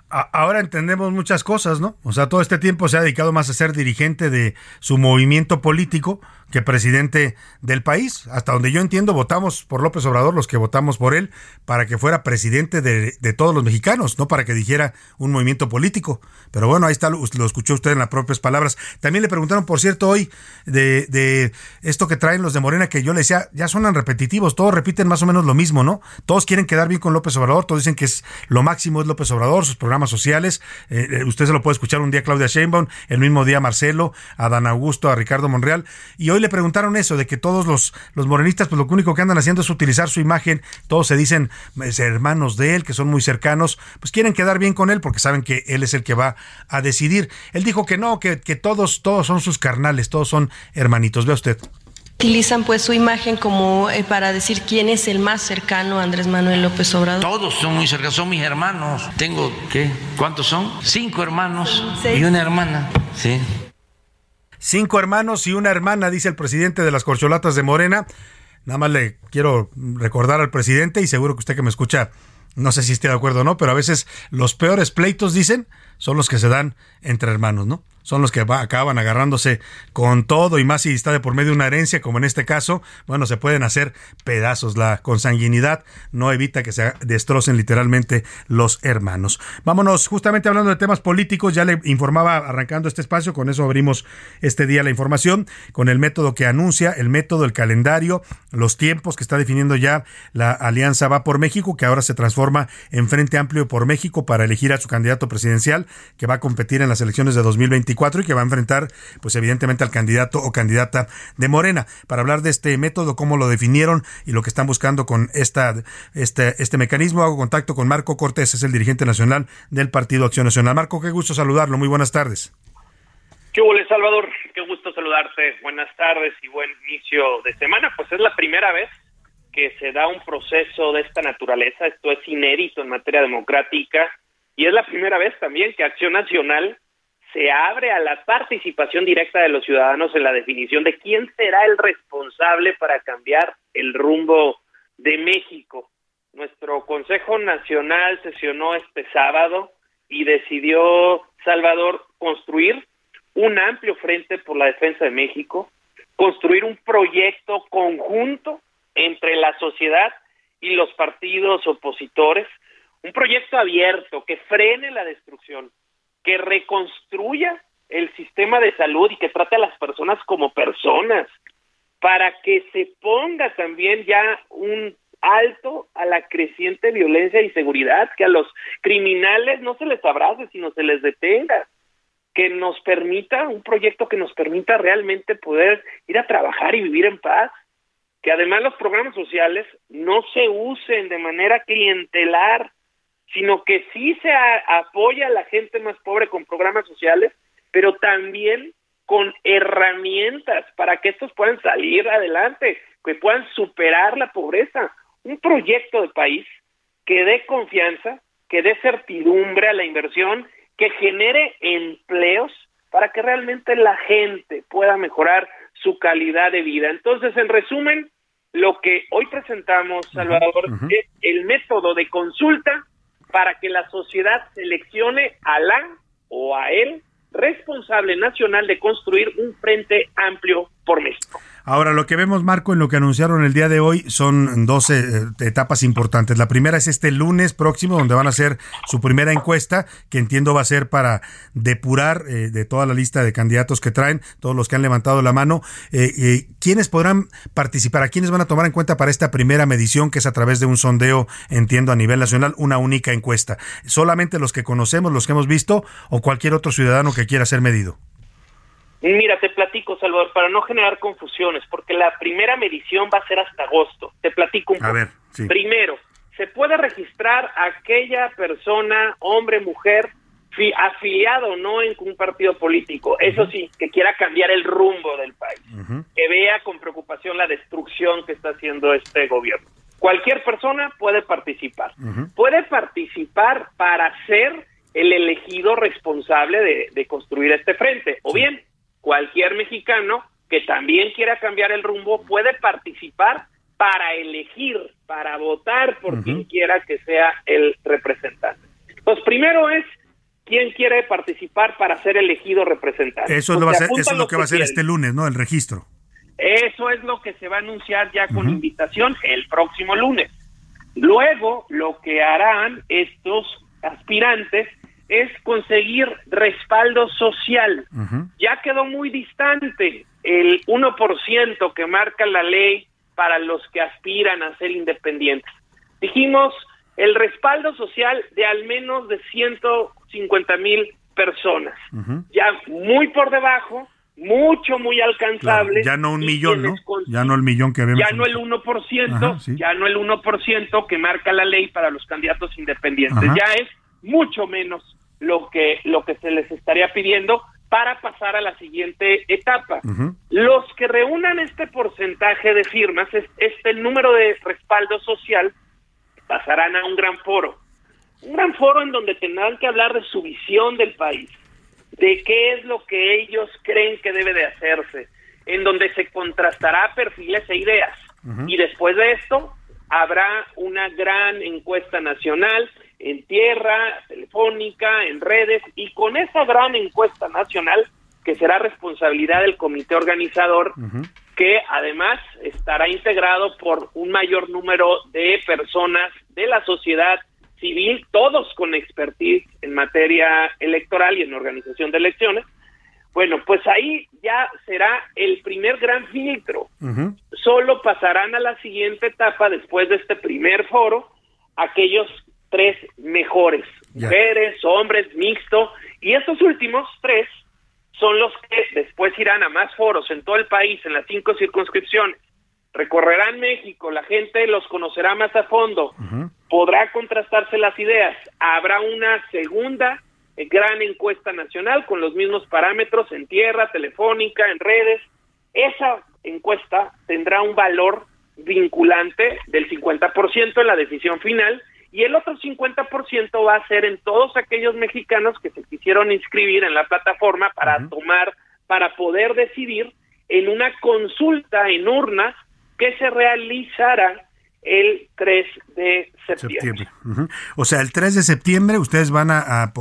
ahora entendemos muchas cosas, ¿no? O sea, todo este tiempo se ha dedicado más a ser dirigente de su movimiento político que presidente del país. Hasta donde yo entiendo, votamos por López Obrador, los que votamos por él, para que fuera presidente de, todos los mexicanos, no para que dijera un movimiento político. Pero bueno, ahí está, lo, escuchó usted en las propias palabras. También le preguntaron, por cierto, hoy de, de, esto que traen los de Morena, que yo le decía, ya suenan repetitivos, todos repiten más o menos lo mismo, ¿no? Todos quieren quedar bien con López Obrador, todos dicen que es lo máximo es López Obrador, sus programas sociales. Eh, eh, usted se lo puede escuchar un día Claudia Sheinbaum, el mismo día Marcelo, a Dan Augusto, a Ricardo Monreal. Y hoy le preguntaron eso, de que todos los, los morenistas, pues lo único que andan haciendo es utilizar su imagen, todos se dicen pues, hermanos de él, que son muy cercanos, pues quieren quedar bien con él porque saben que él es el que va a decidir. Él dijo que no, que, que todos, todos son sus carnales, todos son hermanitos. Vea usted utilizan pues su imagen como eh, para decir quién es el más cercano a Andrés Manuel López Obrador. Todos son muy cercanos, son mis hermanos. Tengo, ¿qué? ¿Cuántos son? Cinco hermanos y una hermana. Sí. Cinco hermanos y una hermana, dice el presidente de las corcholatas de Morena. Nada más le quiero recordar al presidente y seguro que usted que me escucha, no sé si esté de acuerdo o no, pero a veces los peores pleitos, dicen, son los que se dan entre hermanos, ¿no? Son los que acaban agarrándose con todo y más si está de por medio de una herencia, como en este caso, bueno, se pueden hacer pedazos. La consanguinidad no evita que se destrocen literalmente los hermanos. Vámonos justamente hablando de temas políticos, ya le informaba arrancando este espacio, con eso abrimos este día la información, con el método que anuncia, el método, el calendario, los tiempos que está definiendo ya la Alianza Va por México, que ahora se transforma en Frente Amplio por México para elegir a su candidato presidencial que va a competir en las elecciones de 2024 y que va a enfrentar, pues evidentemente al candidato o candidata de Morena. Para hablar de este método, cómo lo definieron y lo que están buscando con esta, este, este mecanismo, hago contacto con Marco Cortés, es el dirigente nacional del Partido Acción Nacional. Marco, qué gusto saludarlo. Muy buenas tardes. ¿Qué hubo, Salvador? Qué gusto saludarte. Buenas tardes y buen inicio de semana. Pues es la primera vez que se da un proceso de esta naturaleza. Esto es inédito en materia democrática y es la primera vez también que Acción Nacional se abre a la participación directa de los ciudadanos en la definición de quién será el responsable para cambiar el rumbo de México. Nuestro Consejo Nacional sesionó este sábado y decidió, Salvador, construir un amplio frente por la defensa de México, construir un proyecto conjunto entre la sociedad y los partidos opositores, un proyecto abierto que frene la destrucción, que reconstruya el sistema de salud y que trate a las personas como personas, para que se ponga también ya un alto a la creciente violencia y seguridad, que a los criminales no se les abrace, sino se les detenga, que nos permita, un proyecto que nos permita realmente poder ir a trabajar y vivir en paz, que además los programas sociales no se usen de manera clientelar, sino que sí se apoya a la gente más pobre con programas sociales, pero también con herramientas para que estos puedan salir adelante, que puedan superar la pobreza. Un proyecto de país que dé confianza, que dé certidumbre a la inversión, que genere empleos para que realmente la gente pueda mejorar su calidad de vida. Entonces, en resumen, lo que hoy presentamos, Salvador, es el método de consulta para que la sociedad seleccione a la o a él responsable nacional de construir un frente amplio por México. Ahora, lo que vemos, Marco, en lo que anunciaron el día de hoy son 12 eh, etapas importantes. La primera es este lunes próximo, donde van a hacer su primera encuesta, que entiendo va a ser para depurar eh, de toda la lista de candidatos que traen, todos los que han levantado la mano, eh, quiénes podrán participar, a quiénes van a tomar en cuenta para esta primera medición, que es a través de un sondeo, entiendo, a nivel nacional, una única encuesta. ¿Solamente los que conocemos, los que hemos visto, o cualquier otro ciudadano que quiera ser medido? Mira, te platico, Salvador, para no generar confusiones, porque la primera medición va a ser hasta agosto. Te platico un poco. A ver, Primero, se puede registrar aquella persona, hombre, mujer, afiliado no en un partido político, eso sí, que quiera cambiar el rumbo del país, que vea con preocupación la destrucción que está haciendo este gobierno. Cualquier persona puede participar. Puede participar para ser el elegido responsable de, construir este frente, o bien cualquier mexicano que también quiera cambiar el rumbo puede participar para elegir, para votar por quien quiera que sea el representante. Pues primero es quién quiere participar para ser elegido representante. Eso, es lo, que va a ser este lunes, ¿no? El registro. Eso es lo que se va a anunciar ya con invitación el próximo lunes. Luego, lo que harán estos aspirantes es conseguir respaldo social. Ya quedó muy distante el 1% que marca la ley para los que aspiran a ser independientes. Dijimos el respaldo social de al menos de 150 mil personas. Ya muy por debajo, mucho, muy alcanzable. ya no un millón, ¿no? Ya no el millón que vemos. Ya no el 1%, ya no el 1% que marca la ley para los candidatos independientes. Ya es mucho menos lo que, lo que se les estaría pidiendo para pasar a la siguiente etapa. Los que reúnan este porcentaje de firmas, este número de respaldo social, pasarán a un gran foro. Un gran foro en donde tendrán que hablar de su visión del país, de qué es lo que ellos creen que debe de hacerse, en donde se contrastará perfiles e ideas. Y después de esto habrá una gran encuesta nacional en tierra, telefónica, en redes, y con esa gran encuesta nacional, que será responsabilidad del comité organizador, que además estará integrado por un mayor número de personas de la sociedad civil, todos con expertise en materia electoral y en organización de elecciones, bueno, pues ahí ya será el primer gran filtro. Solo pasarán a la siguiente etapa después de este primer foro aquellos tres mejores, mujeres, hombres, mixto, y esos últimos tres son los que después irán a más foros en todo el país, en las cinco circunscripciones. Recorrerán México, la gente los conocerá más a fondo, podrá contrastarse las ideas, habrá una segunda gran encuesta nacional con los mismos parámetros en tierra, telefónica, en redes. Esa encuesta tendrá un valor vinculante del 50% en la decisión final y el otro 50% va a ser en todos aquellos mexicanos que se quisieron inscribir en la plataforma para tomar, para poder decidir en una consulta en urnas que se realizará el 3 de septiembre. O sea, el 3 de septiembre ustedes van a,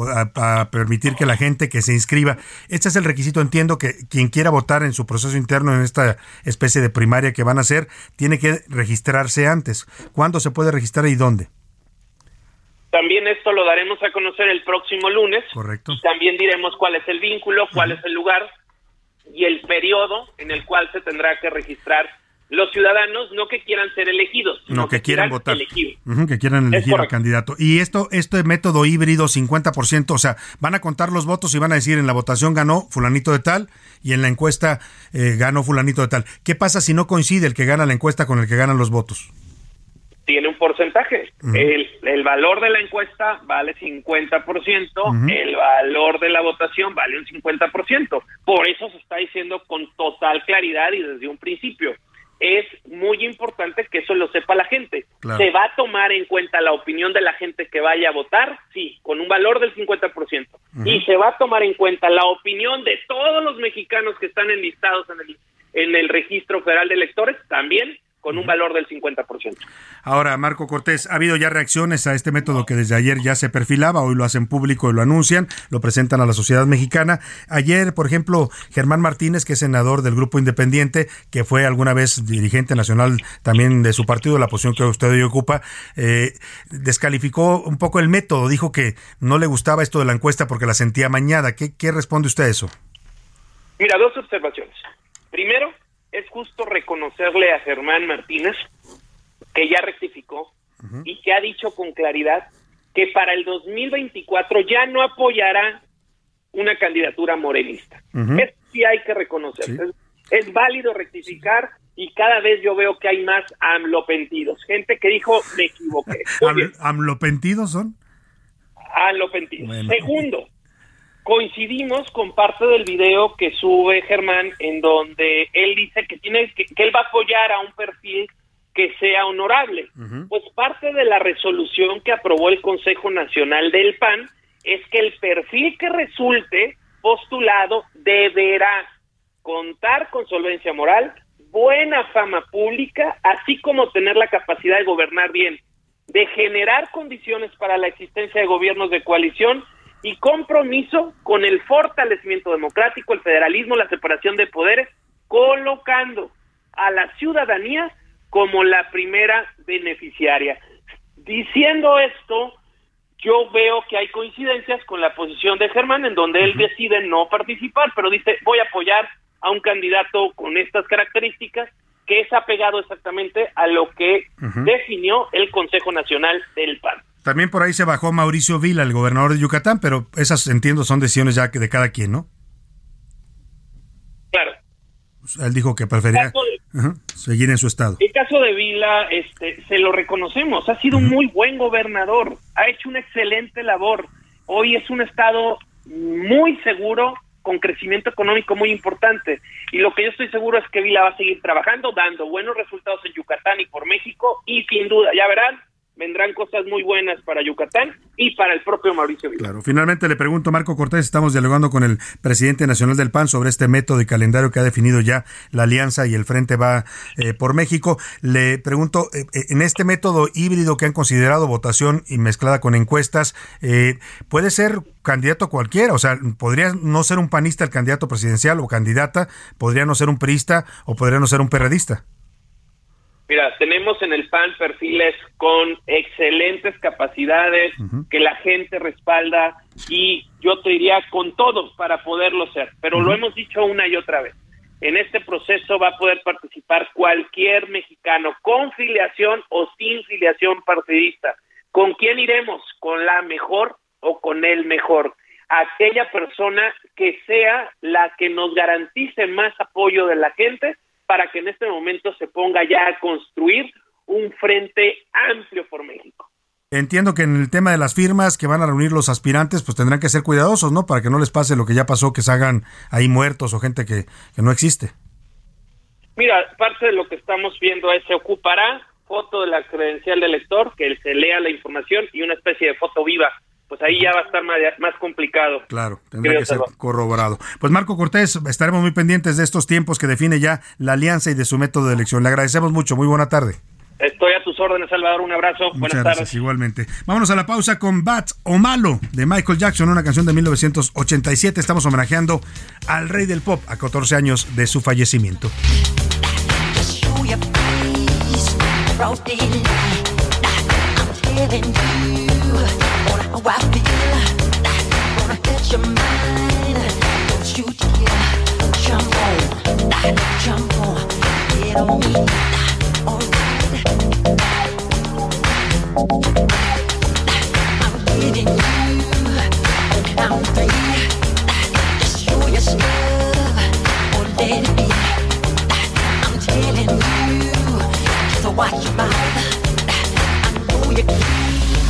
permitir que la gente que se inscriba, este es el requisito, entiendo que quien quiera votar en su proceso interno en esta especie de primaria que van a hacer, tiene que registrarse antes. ¿Cuándo se puede registrar y dónde? También esto lo daremos a conocer el próximo lunes. Correcto. también diremos cuál es el vínculo, cuál es el lugar y el periodo en el cual se tendrá que registrar los ciudadanos no que quieran ser elegidos, sino que, quieran votar, que quieran elegir al candidato. Y esto, este método híbrido 50%, o sea, van a contar los votos y van a decir en la votación ganó fulanito de tal y en la encuesta eh, ganó fulanito de tal. ¿Qué pasa si no coincide el que gana la encuesta con el que ganan los votos? Tiene un porcentaje. el, el, valor de la encuesta vale 50%, el valor de la votación vale un 50%. Por eso se está diciendo con total claridad y desde un principio es muy importante que eso lo sepa la gente. ¿Se va a tomar en cuenta la opinión de la gente que vaya a votar? Sí, con un valor del 50%. Y se va a tomar en cuenta la opinión de todos los mexicanos que están enlistados en el, en el registro federal de electores también con un valor del 50%. Ahora, Marco Cortés, ha habido ya reacciones a este método que desde ayer ya se perfilaba, hoy lo hacen público y lo anuncian, lo presentan a la sociedad mexicana. Ayer, por ejemplo, Germán Martínez, que es senador del Grupo Independiente, que fue alguna vez dirigente nacional también de su partido, la posición que usted hoy ocupa, eh, descalificó un poco el método, dijo que no le gustaba esto de la encuesta porque la sentía mañada. ¿Qué, qué responde usted a eso? Mira, dos observaciones. Primero, es justo reconocerle a Germán Martínez que ya rectificó y que ha dicho con claridad que para el 2024 ya no apoyará una candidatura morenista. Eso sí hay que reconocer. Es, válido rectificar y cada vez yo veo que hay más amlopentidos. Gente que dijo, me equivoqué. ¿Amlopentidos son? Amlopentidos. Segundo, coincidimos con parte del video que sube Germán en donde él dice que tiene que, él va a apoyar a un perfil que sea honorable. Pues parte de la resolución que aprobó el Consejo Nacional del PAN es que el perfil que resulte postulado deberá contar con solvencia moral, buena fama pública, así como tener la capacidad de gobernar bien, de generar condiciones para la existencia de gobiernos de coalición y compromiso con el fortalecimiento democrático, el federalismo, la separación de poderes, colocando a la ciudadanía como la primera beneficiaria. Diciendo esto, yo veo que hay coincidencias con la posición de Germán, en donde él decide no participar, pero dice, voy a apoyar a un candidato con estas características, que es apegado exactamente a lo que definió el Consejo Nacional del PAN. También por ahí se bajó Mauricio Vila, el gobernador de Yucatán, pero esas entiendo son decisiones ya de cada quien, ¿no? Claro. Él dijo que prefería seguir en su estado. El caso de Vila, este, se lo reconocemos, ha sido un muy buen gobernador, ha hecho una excelente labor. Hoy es un estado muy seguro, con crecimiento económico muy importante. Y lo que yo estoy seguro es que Vila va a seguir trabajando, dando buenos resultados en Yucatán y por México, y sin duda, ya verán, vendrán cosas muy buenas para Yucatán y para el propio Mauricio Vila. Claro, finalmente le pregunto, Marco Cortés, estamos dialogando con el presidente nacional del PAN sobre este método y calendario que ha definido ya la alianza y el Frente va eh, por México. Le pregunto, eh, eh, en este método híbrido que han considerado votación y mezclada con encuestas, ¿puede ser candidato cualquiera? O sea, ¿podría no ser un panista el candidato presidencial o candidata? ¿Podría no ser un priista o podría no ser un perredista? Mira, tenemos en el PAN perfiles con excelentes capacidades que la gente respalda y yo te diría con todos para poderlo ser, pero lo hemos dicho una y otra vez. En este proceso va a poder participar cualquier mexicano con filiación o sin filiación partidista. ¿Con quién iremos? ¿Con la mejor o con el mejor? Aquella persona que sea la que nos garantice más apoyo de la gente para que en este momento se ponga ya a construir un frente amplio por México. Entiendo que en el tema de las firmas que van a reunir los aspirantes, pues tendrán que ser cuidadosos, ¿no? Para que no les pase lo que ya pasó, que se hagan ahí muertos o gente que, no existe. Mira, parte de lo que estamos viendo es se ocupará foto de la credencial del lector, que se lea la información y una especie de foto viva pues ahí ya va a estar más, complicado. Claro, tendrá que ser corroborado. Pues Marco Cortés, estaremos muy pendientes de estos tiempos que define ya la alianza y de su método de elección. Le agradecemos mucho, muy buena tarde. Estoy a tus órdenes, Salvador. Un abrazo. Muchas Buenas gracias, tardes. igualmente. Vámonos a la pausa con Bat o Malo de Michael Jackson, una canción de 1987. Estamos homenajeando al rey del pop a 14 años de su fallecimiento. How I feel. wanna hit your mind. Don't you dare jump on, jump on, get on me. Alright. I'm giving you a count three. Just show your stuff or let it be. I'm telling you, so watch your mouth. I know you can.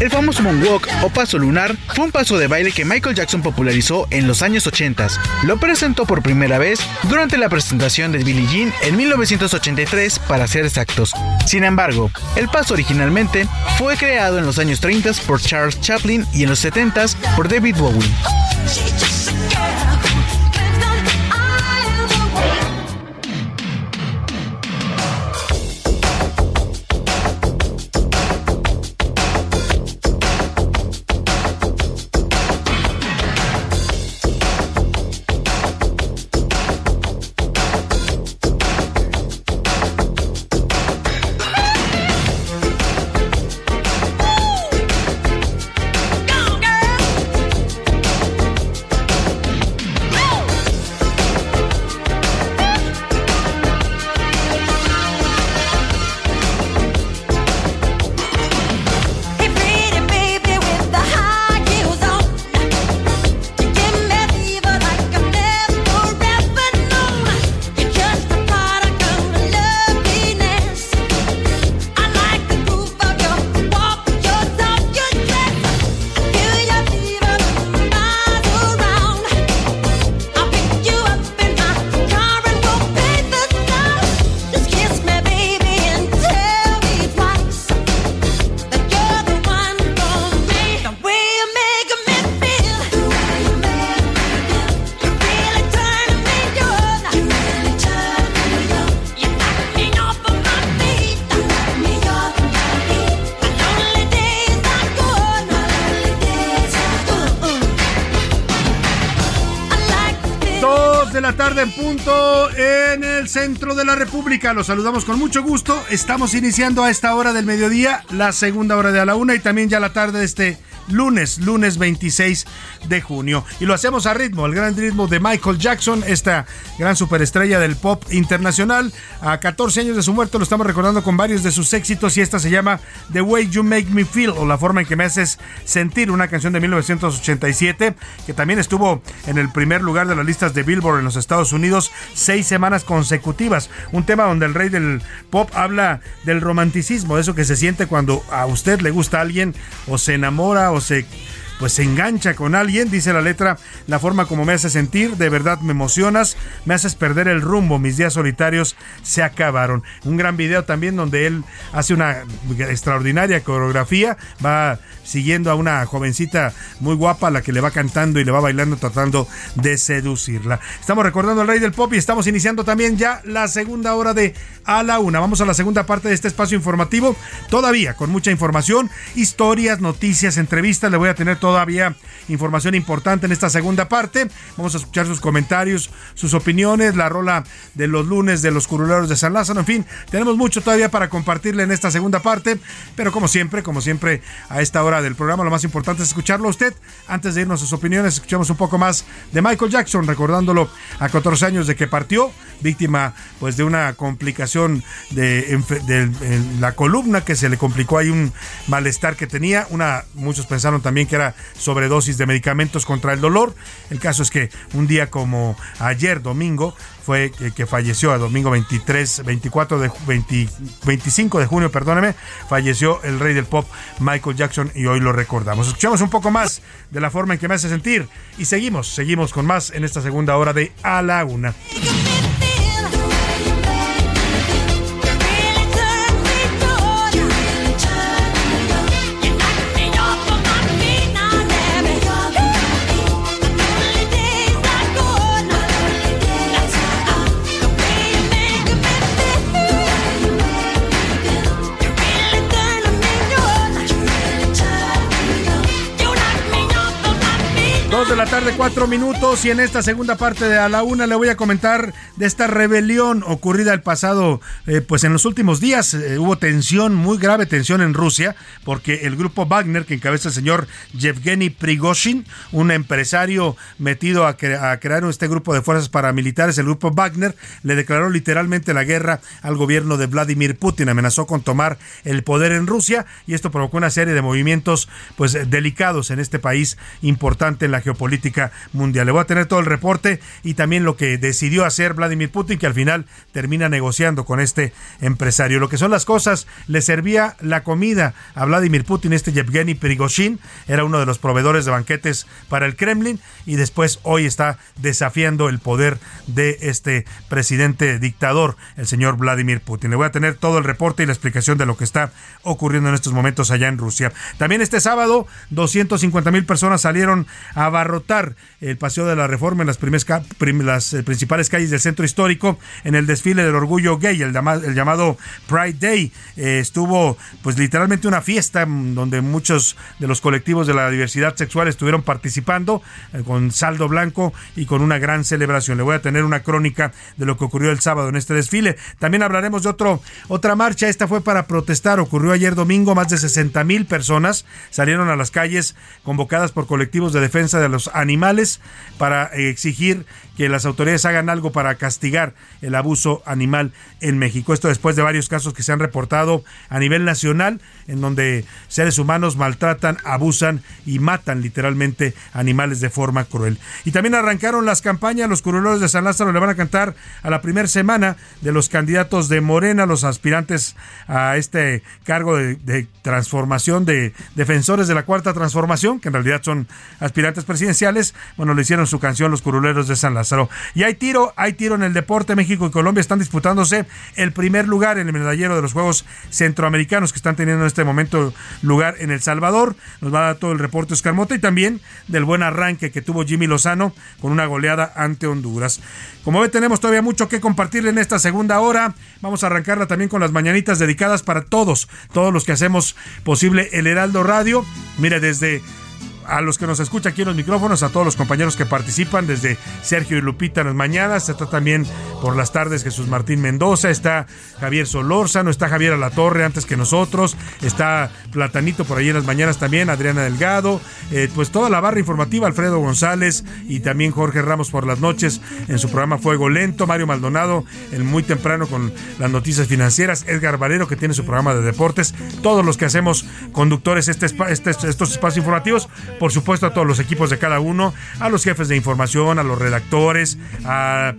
El famoso moonwalk o paso lunar fue un paso de baile que Michael Jackson popularizó en los años 80. Lo presentó por primera vez durante la presentación de Billie Jean en 1983 para ser exactos. Sin embargo, el paso originalmente fue creado en los años 30 por Charles Chaplin y en los 70 por David Bowie. Centro de la República. Los saludamos con mucho gusto. Estamos iniciando a esta hora del mediodía, la segunda hora de a la una y también ya la tarde de este lunes, lunes 26 de junio. Y lo hacemos a ritmo, el gran ritmo de Michael Jackson, esta gran superestrella del pop internacional. A 14 años de su muerte lo estamos recordando con varios de sus éxitos y esta se llama The Way You Make Me Feel o la forma en que me haces sentir, una canción de 1987 que también estuvo en el primer lugar de las listas de Billboard en los Estados Unidos seis semanas consecutivas. Un tema donde el rey del pop habla del romanticismo, eso que se siente cuando a usted le gusta alguien o se enamora o se pues se engancha con alguien, dice la letra, la forma como me hace sentir, de verdad me emocionas, me haces perder el rumbo, mis días solitarios se acabaron. Un gran video también donde él hace una extraordinaria coreografía, va siguiendo a una jovencita muy guapa, la que le va cantando y le va bailando tratando de seducirla. Estamos recordando al rey del pop y estamos iniciando también ya la segunda hora de A la Una. Vamos a la segunda parte de este espacio informativo, todavía con mucha información, historias, noticias, entrevistas. Le voy a tener todavía información importante en esta segunda parte. Vamos a escuchar sus comentarios, sus opiniones, la rola de los lunes de los curuleros de San Lázaro. En fin, tenemos mucho todavía para compartirle en esta segunda parte, pero como siempre, como siempre, a esta hora del programa, lo más importante es escucharlo a usted. Antes de irnos a sus opiniones, escuchamos un poco más de Michael Jackson, recordándolo a 14 años de que partió, víctima pues de una complicación de, la columna que se le complicó ahí un malestar que tenía. Una, muchos pensaron también que era sobredosis de medicamentos contra el dolor. El caso es que un día como ayer, domingo, fue que, falleció, a domingo 23, 24 de 25 de junio, perdóneme, falleció el rey del pop Michael Jackson y hoy lo recordamos. Escuchamos un poco más de la forma en que me hace sentir y seguimos, seguimos con más en esta segunda hora de A la Una. De la tarde, cuatro minutos. Y en esta segunda parte de A la Una le voy a comentar de esta rebelión ocurrida el pasado, eh, pues en los últimos días. Eh, hubo tensión, muy grave tensión en Rusia, porque el grupo Wagner, que encabeza el señor Yevgeny Prigozhin, un empresario metido a, a crear este grupo de fuerzas paramilitares, el grupo Wagner, le declaró literalmente la guerra al gobierno de Vladimir Putin. Amenazó con tomar el poder en Rusia y esto provocó una serie de movimientos pues delicados en este país importante en la geopolítica política mundial. Le voy a tener todo el reporte y también lo que decidió hacer Vladimir Putin, que al final termina negociando con este empresario. Lo que son las cosas, le servía la comida a Vladimir Putin, este Yevgeny Prigozhin, era uno de los proveedores de banquetes para el Kremlin y después hoy está desafiando el poder de este presidente dictador, el señor Vladimir Putin. Le voy a tener todo el reporte y la explicación de lo que está ocurriendo en estos momentos allá en Rusia. También este sábado, 250 mil personas salieron a rotar el Paseo de la Reforma en las, las eh, principales calles del centro histórico en el desfile del orgullo gay, el, llamado Pride Day. Eh, estuvo pues literalmente una fiesta mm, donde muchos de los colectivos de la diversidad sexual estuvieron participando eh, con saldo blanco y con una gran celebración. Le voy a tener una crónica de lo que ocurrió el sábado en este desfile. También hablaremos de otro, otra marcha. Esta fue para protestar. Ocurrió ayer domingo. Más de 60 mil personas salieron a las calles convocadas por colectivos de defensa de los animales para exigir que las autoridades hagan algo para castigar el abuso animal en México. Esto después de varios casos que se han reportado a nivel nacional, en donde seres humanos maltratan, abusan y matan literalmente animales de forma cruel. Y también arrancaron las campañas, los curuleros de San Lázaro le van a cantar a la primera semana de los candidatos de Morena, los aspirantes a este cargo de, transformación de defensores de la cuarta transformación, que en realidad son aspirantes presidenciales. Bueno, le hicieron su canción los curuleros de San Lázaro. Y hay tiro, hay tiro en el deporte. México y Colombia están disputándose el primer lugar en el medallero de los Juegos Centroamericanos que están teniendo en este momento lugar en El Salvador. Nos va a dar todo el reporte Oscar Mota y también del buen arranque que tuvo Jimmy Lozano con una goleada ante Honduras. Como ve, tenemos todavía mucho que compartir en esta segunda hora. Vamos a arrancarla también con las mañanitas dedicadas para todos, todos los que hacemos posible el Heraldo Radio. Mire, desde a los que nos escuchan aquí en los micrófonos, a todos los compañeros que participan, desde Sergio y Lupita en las mañanas, está también por las tardes Jesús Martín Mendoza, está Javier Solórzano, está Javier Alatorre antes que nosotros, está Platanito por ahí en las mañanas también, Adriana Delgado, eh, pues toda la barra informativa, Alfredo González y también Jorge Ramos por las noches en su programa Fuego Lento, Mario Maldonado, el muy temprano con las noticias financieras, Edgar Valero que tiene su programa de deportes, todos los que hacemos conductores este, este, estos espacios informativos, por supuesto a todos los equipos de cada uno, a los jefes de información, a los redactores, a,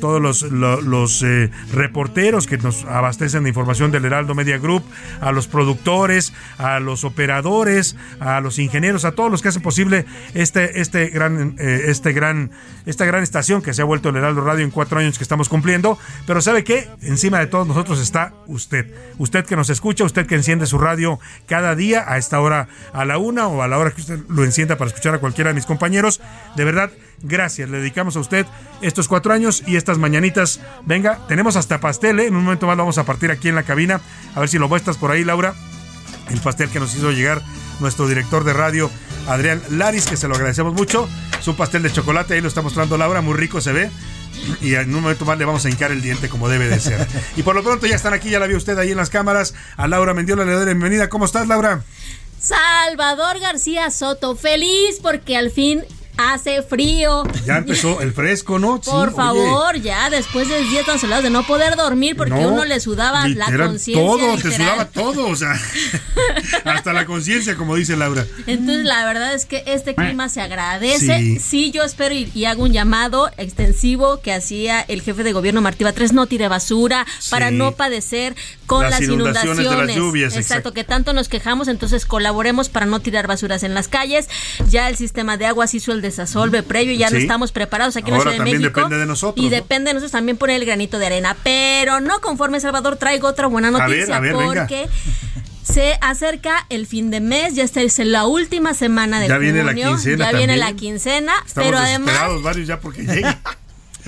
todos los, eh, reporteros que nos abastecen de información del Heraldo Media Group, a los productores, a los operadores, a los ingenieros, a todos los que hacen posible este, este gran, eh, este gran, esta gran estación que se ha vuelto el Heraldo Radio en cuatro años que estamos cumpliendo. Pero ¿sabe qué? Encima de todos nosotros está usted. Usted que nos escucha, usted que enciende su radio cada día a esta hora, a la una o a la hora que usted lo encienda para escuchar a cualquiera de mis compañeros. De verdad, gracias. Le dedicamos a usted estos cuatro años y estas mañanitas. Venga, tenemos hasta pastel, ¿eh? En un momento más vamos a partir aquí en la cabina. A ver si lo muestras por ahí, Laura. El pastel que nos hizo llegar nuestro director de radio, Adrián Laris, que se lo agradecemos mucho. Su pastel de chocolate, ahí lo está mostrando Laura, muy rico se ve y en un momento más le vamos a hincar el diente como debe de ser. Y por lo pronto ya están aquí, ya la vio usted ahí en las cámaras. A Laura Mendiola le doy la bienvenida. ¿Cómo estás, Laura? Salvador García Soto, feliz porque al fin hace frío. Ya empezó el fresco, ¿no? Por favor, ya después de días tan solados de no poder dormir porque uno le sudaba la conciencia. Todo, te sudaba todo, o sea, hasta la conciencia, como dice Laura. Entonces, la verdad es que este clima se agradece. Sí, yo espero y, hago un llamado extensivo que hacía el jefe de gobierno Martí Batres, no tire basura para no padecer con las, inundaciones, de las lluvias. Exacto, que tanto nos quejamos, entonces colaboremos para no tirar basuras en las calles. Ya el sistema de aguas hizo el desasolve previo, ya no estamos preparados aquí en la Ciudad de México. depende de nosotros. Y depende de nosotros también poner el granito de arena. Pero no conforme, Salvador, traigo otra buena noticia porque. Se acerca el fin de mes, ya está es la última semana de ya Viene la quincena ya viene la quincena, pero además varios ya porque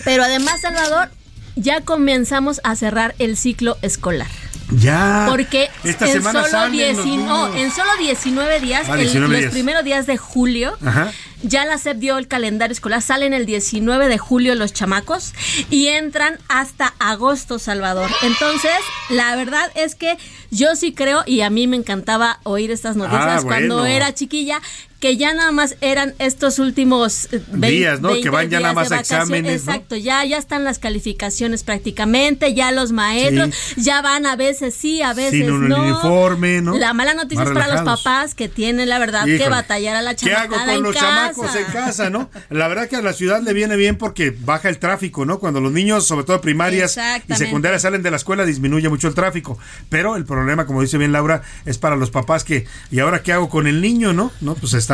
Pero además, Salvador, ya comenzamos a cerrar el ciclo escolar. Ya. Porque en, solo 19, en solo 19 días, ah, los primeros días de julio, ya la SEP dio el calendario escolar. Salen el 19 de julio los chamacos y entran hasta agosto, Salvador. Entonces, la verdad es que yo sí creo, y a mí me encantaba oír estas noticias ah, cuando era chiquilla, que ya nada más eran estos últimos eh, días, ¿no? que van ya nada más a exámenes. Exacto, ya, ya están las calificaciones prácticamente, ya los maestros, ya van a veces sí, a veces Sin un uniforme, ¿no? La mala noticia es para los papás que tienen la verdad que batallar a la chamacada ¿Qué hago con los chamacos en casa, no? La verdad que a la ciudad le viene bien porque baja el tráfico, ¿no? Cuando los niños, sobre todo primarias y secundarias, salen de la escuela, disminuye mucho el tráfico. Pero el problema, como dice bien Laura, es para los papás que, ¿y ahora qué hago con el niño, no? No, pues está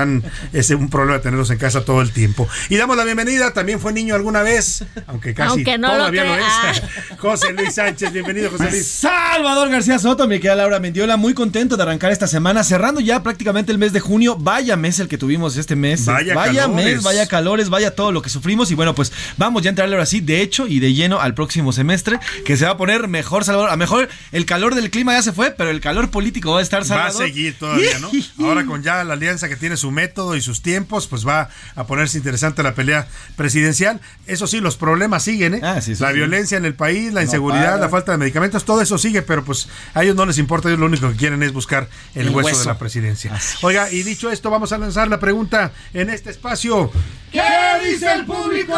es un problema tenerlos en casa todo el tiempo. Y damos la bienvenida, también fue niño alguna vez, aunque casi todavía lo, es. José Luis Sánchez, bienvenido José Luis. Salvador García Soto, mi querida Laura Mendiola, muy contento de arrancar esta semana, cerrando ya prácticamente el mes de junio. Vaya mes el que tuvimos este mes. Vaya, vaya mes, vaya calores, vaya todo lo que sufrimos. Y bueno, pues vamos ya a entrarle ahora sí, de hecho y de lleno al próximo semestre, que se va a poner mejor, Salvador. A mejor el calor del clima ya se fue, pero el calor político va a estar, Salvador. Va a seguir todavía, ¿no? Ahora con ya la alianza que tiene su método y sus tiempos, pues va a ponerse interesante la pelea presidencial. Eso sí, los problemas siguen, ¿eh? Ah, la violencia en el país, la inseguridad, la falta de medicamentos, todo eso sigue, pero pues a ellos no les importa, ellos lo único que quieren es buscar el, hueso, de la presidencia. Oiga, y dicho esto, vamos a lanzar la pregunta en este espacio. ¿Qué dice el público?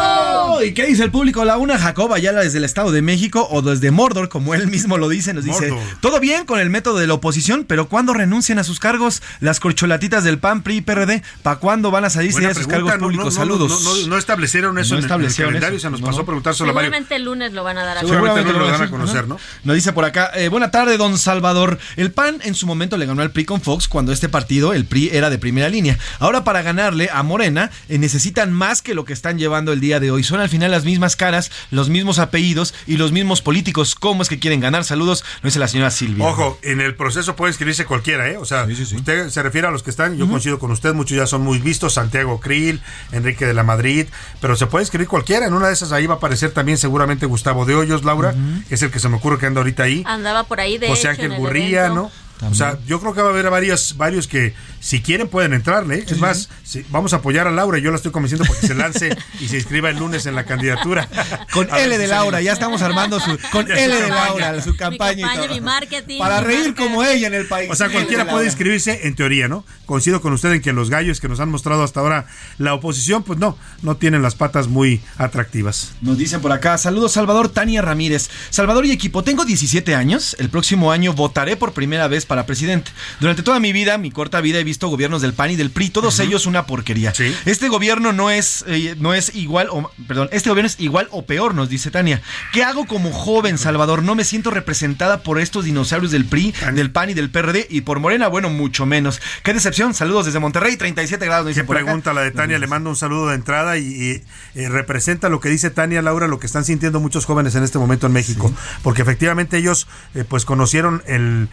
¿Y qué dice el público? La una Jacoba ya desde el Estado de México o desde Mordor, como él mismo lo dice, nos dice, todo bien con el método de la oposición, pero cuando renuncian a sus cargos las corcholatitas del PAN, PRI PRD, ¿para cuándo van a salir de esos cargos públicos? Saludos. No, establecieron eso en, el calendario, se nos pasó a preguntar solo Seguramente el lunes lo van a dar a Seguramente el lunes lo van a conocer, ¿no? Nos dice por acá, eh, buena tarde, don Salvador. El PAN en su momento le ganó al PRI con Fox cuando este partido, el PRI, era de primera línea. Ahora para ganarle a Morena eh, necesitan más que lo que están llevando el día de hoy. Son al final las mismas caras, los mismos apellidos y los mismos políticos. ¿Cómo es que quieren ganar? Saludos, no dice la señora Silvia. Ojo, en el proceso puede inscribirse cualquiera, ¿eh? O sea, usted se refiere a los que están, yo coincido con usted, muchos ya son muy vistos, Santiago Krill, Enrique de la Madrid, pero se puede inscribir cualquiera. En una de esas ahí va a aparecer también seguramente Gustavo de Hoyos, Laura, que es el que se me ocurre que anda ahorita ahí. Andaba por ahí de José Ángel Gurría, ¿no? O sea, yo creo que va a haber varios, varios que si quieren pueden entrarle. ¿eh? es más, vamos a apoyar a Laura. Yo la estoy convenciendo porque se lance y se inscriba el lunes en la candidatura. Con L de Laura, ya estamos armando su. Con L de Laura, su campaña. Mi, marketing. Para reír como ella en el país. O sea, cualquiera puede inscribirse en teoría, ¿no? Coincido con usted en que los gallos que nos han mostrado hasta ahora la oposición, pues no, no tienen las patas muy atractivas. Nos dicen por acá, saludos Salvador Tania Ramírez. Salvador y equipo, tengo 17 años. El próximo año votaré por primera vez para presidente. Durante toda mi vida, mi corta vida, he visto gobiernos del PAN y del PRI, todos ellos una porquería. Este gobierno no es, eh, no es igual, o, perdón, este gobierno es igual o peor, nos dice Tania. ¿Qué hago como joven, Salvador? No me siento representada por estos dinosaurios del PRI, del PAN y del PRD y por Morena, bueno, mucho menos. Qué decepción. Saludos desde Monterrey, 37 grados. Dice pregunta la de Tania, le mando un saludo de entrada y, eh, representa lo que dice Tania, Laura, lo que están sintiendo muchos jóvenes en este momento en México, porque efectivamente ellos eh, pues conocieron el,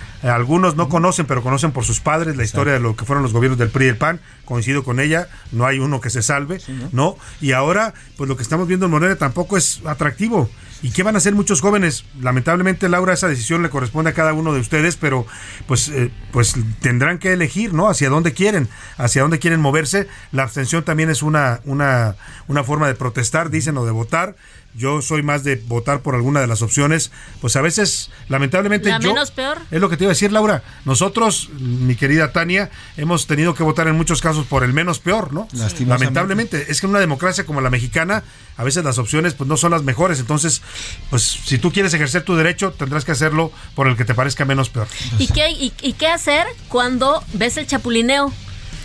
algunos no conocen, pero conocen por sus padres la historia de lo que fueron los gobiernos del PRI y del PAN, coincido con ella, no hay uno que se salve, ¿no? Y ahora pues lo que estamos viendo en Morena tampoco es atractivo. ¿Y qué van a hacer muchos jóvenes? Lamentablemente, Laura, esa decisión le corresponde a cada uno de ustedes, pero pues, eh, pues tendrán que elegir, ¿no? Hacia dónde quieren, hacia dónde quieren moverse. La abstención también es una, una, una forma de protestar, dicen, o de votar yo soy más de votar por alguna de las opciones, pues a veces, lamentablemente, ¿La yo, menos peor? Es lo que te iba a decir, Laura. Nosotros, mi querida Tania, hemos tenido que votar en muchos casos por el menos peor, ¿no? Lamentablemente. Es que en una democracia como la mexicana, a veces las opciones pues no son las mejores. Entonces, pues si tú quieres ejercer tu derecho, tendrás que hacerlo por el que te parezca menos peor. ¿Y qué, y qué hacer cuando ves el chapulineo?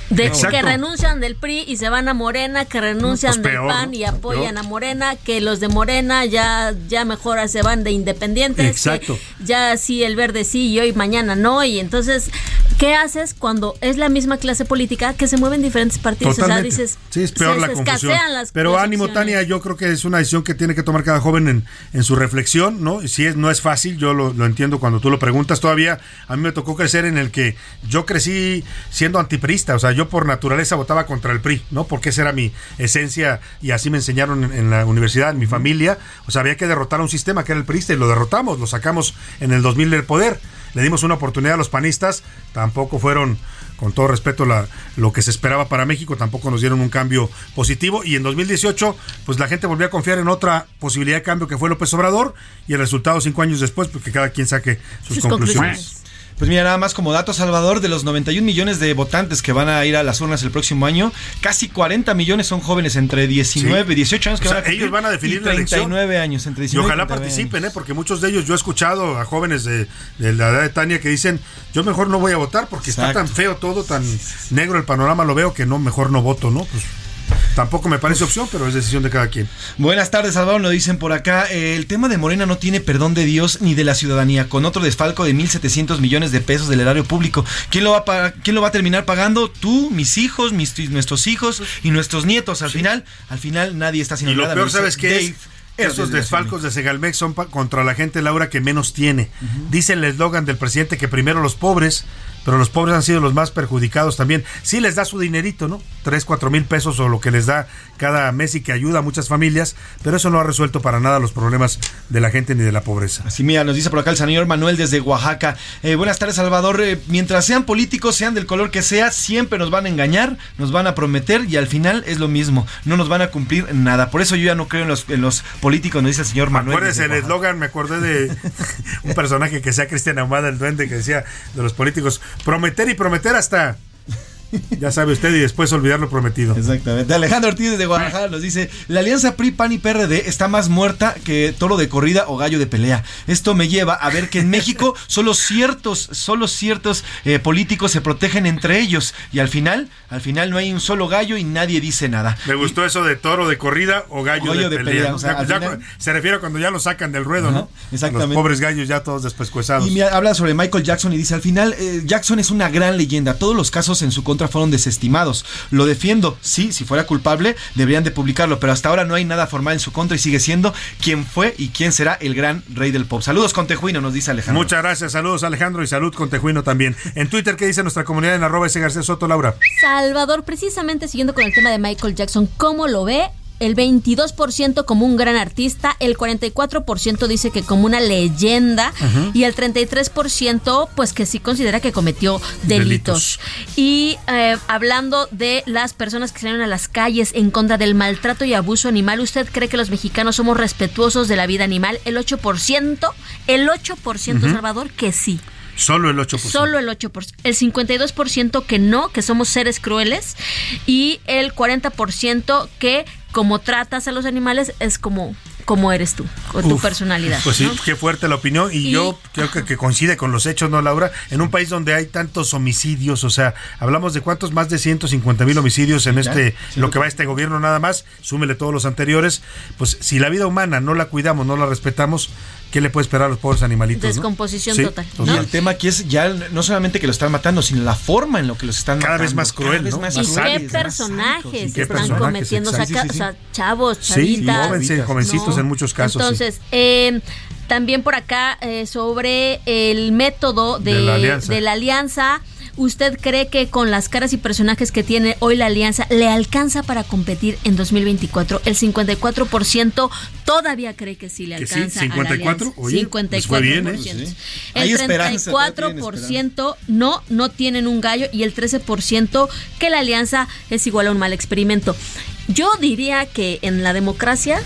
De que renuncian del PRI y se van a Morena, que renuncian pues del PAN y apoyan a Morena, que los de Morena ya, ya mejor se van de independientes, Exacto. ya sí el verde sí y hoy mañana no, y entonces, ¿qué haces cuando es la misma clase política que se mueven diferentes partidos? O sea, dices, sí, es peor la confusión. Pero ánimo, Tania, yo creo que es una decisión que tiene que tomar cada joven en, en su reflexión, ¿no? Y si es, no es fácil, yo lo, lo entiendo cuando tú lo preguntas, todavía a mí me tocó crecer en el que yo crecí siendo antiprista, o sea, yo por naturaleza votaba contra el PRI, ¿no? Porque esa era mi esencia y así me enseñaron en, la universidad, en mi familia. O sea, había que derrotar a un sistema que era el PRI y lo derrotamos, lo sacamos en el 2000 del poder. Le dimos una oportunidad a los panistas, tampoco fueron con todo respeto, la, lo que se esperaba para México, tampoco nos dieron un cambio positivo. Y en 2018, pues la gente volvió a confiar en otra posibilidad de cambio que fue López Obrador, y el resultado cinco años después, porque cada quien saque sus, conclusiones. Pues mira, nada más como dato, Salvador, de los 91 millones de votantes que van a ir a las urnas el próximo año, casi 40 millones son jóvenes entre 19 y 18 años que van a ellos van a definir la 39 años, entre 19 y ojalá participen, ¿eh? porque muchos de ellos yo he escuchado a jóvenes de, la edad de Tania que dicen, yo mejor no voy a votar porque está tan feo todo, tan negro el panorama, lo veo que no, mejor no voto, ¿no? Pues Tampoco me parece opción, pero es decisión de cada quien. Buenas tardes, Salvador. Lo dicen por acá. el tema de Morena no tiene perdón de Dios ni de la ciudadanía, con otro desfalco de 1.700 millones de pesos del erario público. ¿Quién lo va a, quién lo va a terminar pagando? Tú, mis hijos, mis, nuestros hijos y nuestros nietos. Al final, al final nadie está haciendo nada. Y lo peor, ¿sabes qué es? Esos desfalcos de Segalmex son contra la gente, Laura, que menos tiene. Dice el eslogan del presidente que primero los pobres, pero los pobres han sido los más perjudicados también. Sí les da su dinerito, ¿no? Tres, cuatro mil pesos o lo que les da cada mes y que ayuda a muchas familias, pero eso no ha resuelto para nada los problemas de la gente ni de la pobreza. Así mira, nos dice por acá el señor Manuel desde Oaxaca. Eh, buenas tardes, Salvador. Eh, mientras sean políticos, sean del color que sea, siempre nos van a engañar, nos van a prometer y al final es lo mismo, no nos van a cumplir nada. Por eso yo ya no creo en los, en los políticos, nos dice el señor Manuel. El eslogan, me acordé de un personaje que sea Cristian Ahumada, el duende, que decía de los políticos, prometer y prometer hasta ya sabe usted y después olvidar lo prometido. Exactamente. Alejandro Ortiz de Guadalajara nos dice, la alianza PRI, PAN y PRD está más muerta que toro de corrida o gallo de pelea. Esto me lleva a ver que en México solo ciertos, solo ciertos eh, políticos se protegen entre ellos y al final, al final no hay un solo gallo y nadie dice nada. Me gustó eso de toro de corrida o gallo, de, pelea. se refiere cuando ya lo sacan del ruedo, ¿no? Exactamente. Los pobres gallos ya todos después Y habla sobre Michael Jackson y dice, al final, eh, Jackson es una gran leyenda. Todos los casos en su contra fueron desestimados. Lo defiendo, sí, si fuera culpable deberían de publicarlo, pero hasta ahora no hay nada formal en su contra y sigue siendo quien fue y quién será el gran rey del pop. Saludos con Tejuino, nos dice Alejandro. Muchas gracias, saludos Alejandro y salud con Tejuino también. En Twitter, ¿qué dice nuestra comunidad en arroba ese García Soto, Laura? Salvador, precisamente siguiendo con el tema de Michael Jackson, ¿cómo lo ve? El 22% como un gran artista, el 44% dice que como una leyenda y el 33% pues que sí considera que cometió delitos. Y eh, hablando de las personas que salieron a las calles en contra del maltrato y abuso animal, ¿usted cree que los mexicanos somos respetuosos de la vida animal? El 8%, el 8% Salvador que sí. Solo el 8%. Solo el 8%. El 52% que no, que somos seres crueles. Y el 40% que como tratas a los animales es como como eres tú, con tu personalidad. Pues sí, qué fuerte la opinión y, yo creo que, coincide con los hechos, ¿no, Laura? En un país donde hay tantos homicidios, o sea, hablamos de cuántos, más de 150 mil homicidios en este, lo que va este gobierno nada más, súmele todos los anteriores, pues si la vida humana no la cuidamos, no la respetamos, ¿qué le puede esperar a los pobres animalitos? Descomposición total. Y el tema aquí es ya no solamente que lo están matando, sino la forma en lo que los están Cada matando. vez más cruel, ¿no? Más y qué personajes están cometiendo, o sea, chavos, chavitas. Sí, jovencitos en muchos casos. Entonces, eh, también por acá eh, sobre el método de, de la alianza ¿Usted cree que con las caras y personajes que tiene hoy la alianza le alcanza para competir en 2024? El 54% todavía cree que sí le alcanza. Sí, 54, a la 54%. El 34% no, no tienen un gallo y el 13% que la alianza es igual a un mal experimento. Yo diría que en la democracia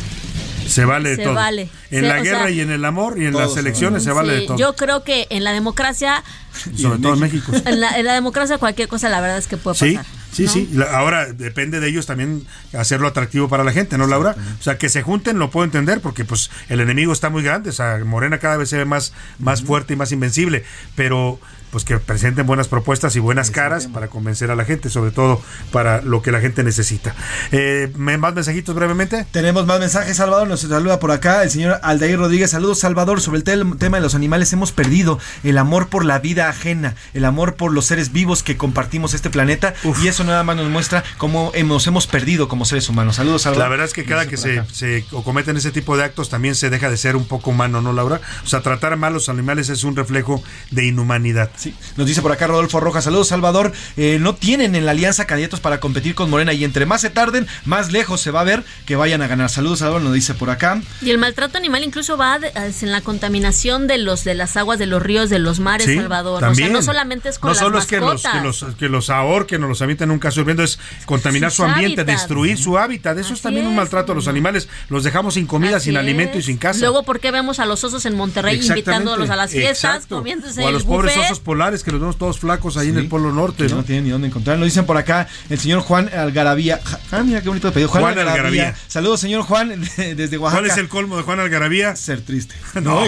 se vale se todo. Vale. En la guerra y en el amor y en las elecciones se vale de todo. Yo creo que en la democracia. Sobre todo en México. En la, en la, democracia cualquier cosa la verdad es que puede pasar. Sí, sí. Ahora depende de ellos también hacerlo atractivo para la gente, ¿no, Laura? O sea, que se junten lo puedo entender porque pues el enemigo está muy grande. O sea, Morena cada vez se ve más, más fuerte y más invencible. Pero pues que presenten buenas propuestas y buenas caras para convencer a la gente, sobre todo para lo que la gente necesita. Eh, ¿Más mensajitos brevemente? Tenemos más mensajes, Salvador. Nos saluda por acá el señor Aldair Rodríguez. Saludos, Salvador. Sobre el tema de los animales, hemos perdido el amor por la vida ajena, el amor por los seres vivos que compartimos este planeta. Y eso nada más nos muestra cómo nos hemos perdido como seres humanos. Saludos, Salvador. La verdad es que cada que se, se cometen ese tipo de actos también se deja de ser un poco humano, ¿no, Laura? O sea, tratar a mal los animales es un reflejo de inhumanidad. Sí, nos dice por acá Rodolfo Rojas. Saludos, Salvador. Eh, no tienen en la alianza candidatos para competir con Morena y entre más se tarden, más lejos se va a ver que vayan a ganar. Saludos, Salvador, nos dice por acá. Y el maltrato animal incluso va en la contaminación de los de las aguas de los ríos, de los mares, Salvador. O sea, no solamente es con no las solo es que los, que los, que los ahorquen o los habiten en un caso hirviendo, es contaminar su ambiente, destruir su hábitat. Eso es también un maltrato a los animales. Los dejamos sin comida, sin alimento y sin casa. Luego, ¿por qué vemos a los osos en Monterrey invitándolos a las fiestas, comiéndose O a los pobres osos polares que los vemos todos flacos ahí en el Polo Norte. ¿no? tienen ni dónde encontrar. Lo dicen por acá el señor Juan Algarabía. Ah, mira qué bonito pedido. Juan, Algarabía. Saludos, señor Juan, desde Oaxaca. ¿Cuál es el colmo de Juan Algarabía? Ser triste. No,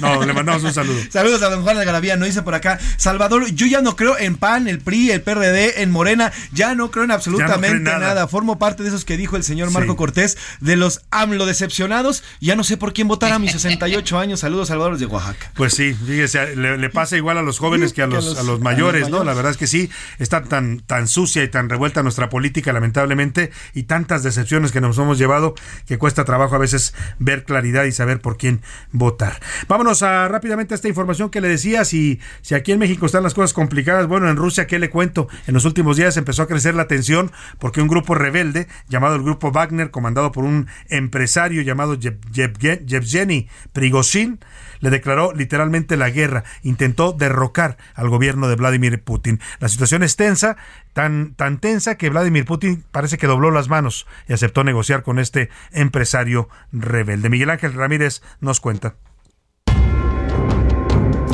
no, le mandamos un saludo. Saludos a don Juan Algarabía. Nos dice por acá, Salvador, yo ya no creo en PAN, el PRI, el PRD, en Morena. Ya no creo en absolutamente nada. Formo parte de esos que dijo el señor Marco Cortés, de los AMLO decepcionados. Ya no sé por quién votar a mis 68 años. Saludos, Salvador, de Oaxaca. Pues sí, fíjese, le, pasa igual a los jóvenes que a los, a los mayores, ¿no? La verdad es que sí, está tan, tan sucia y tan revuelta nuestra política, lamentablemente, y tantas decepciones que nos hemos llevado que cuesta trabajo a veces ver claridad y saber por quién votar. Vámonos a rápidamente a esta información que le decía, si, si aquí en México están las cosas complicadas, bueno, en Rusia, ¿qué le cuento? En los últimos días empezó a crecer la tensión porque un grupo rebelde llamado el Grupo Wagner, comandado por un empresario llamado Yevgeny Prigozhin, le declaró literalmente la guerra, intentó derrocar al gobierno de Vladimir Putin. La situación es tensa, tan, tan tensa que Vladimir Putin parece que dobló las manos y aceptó negociar con este empresario rebelde. Miguel Ángel Ramírez nos cuenta.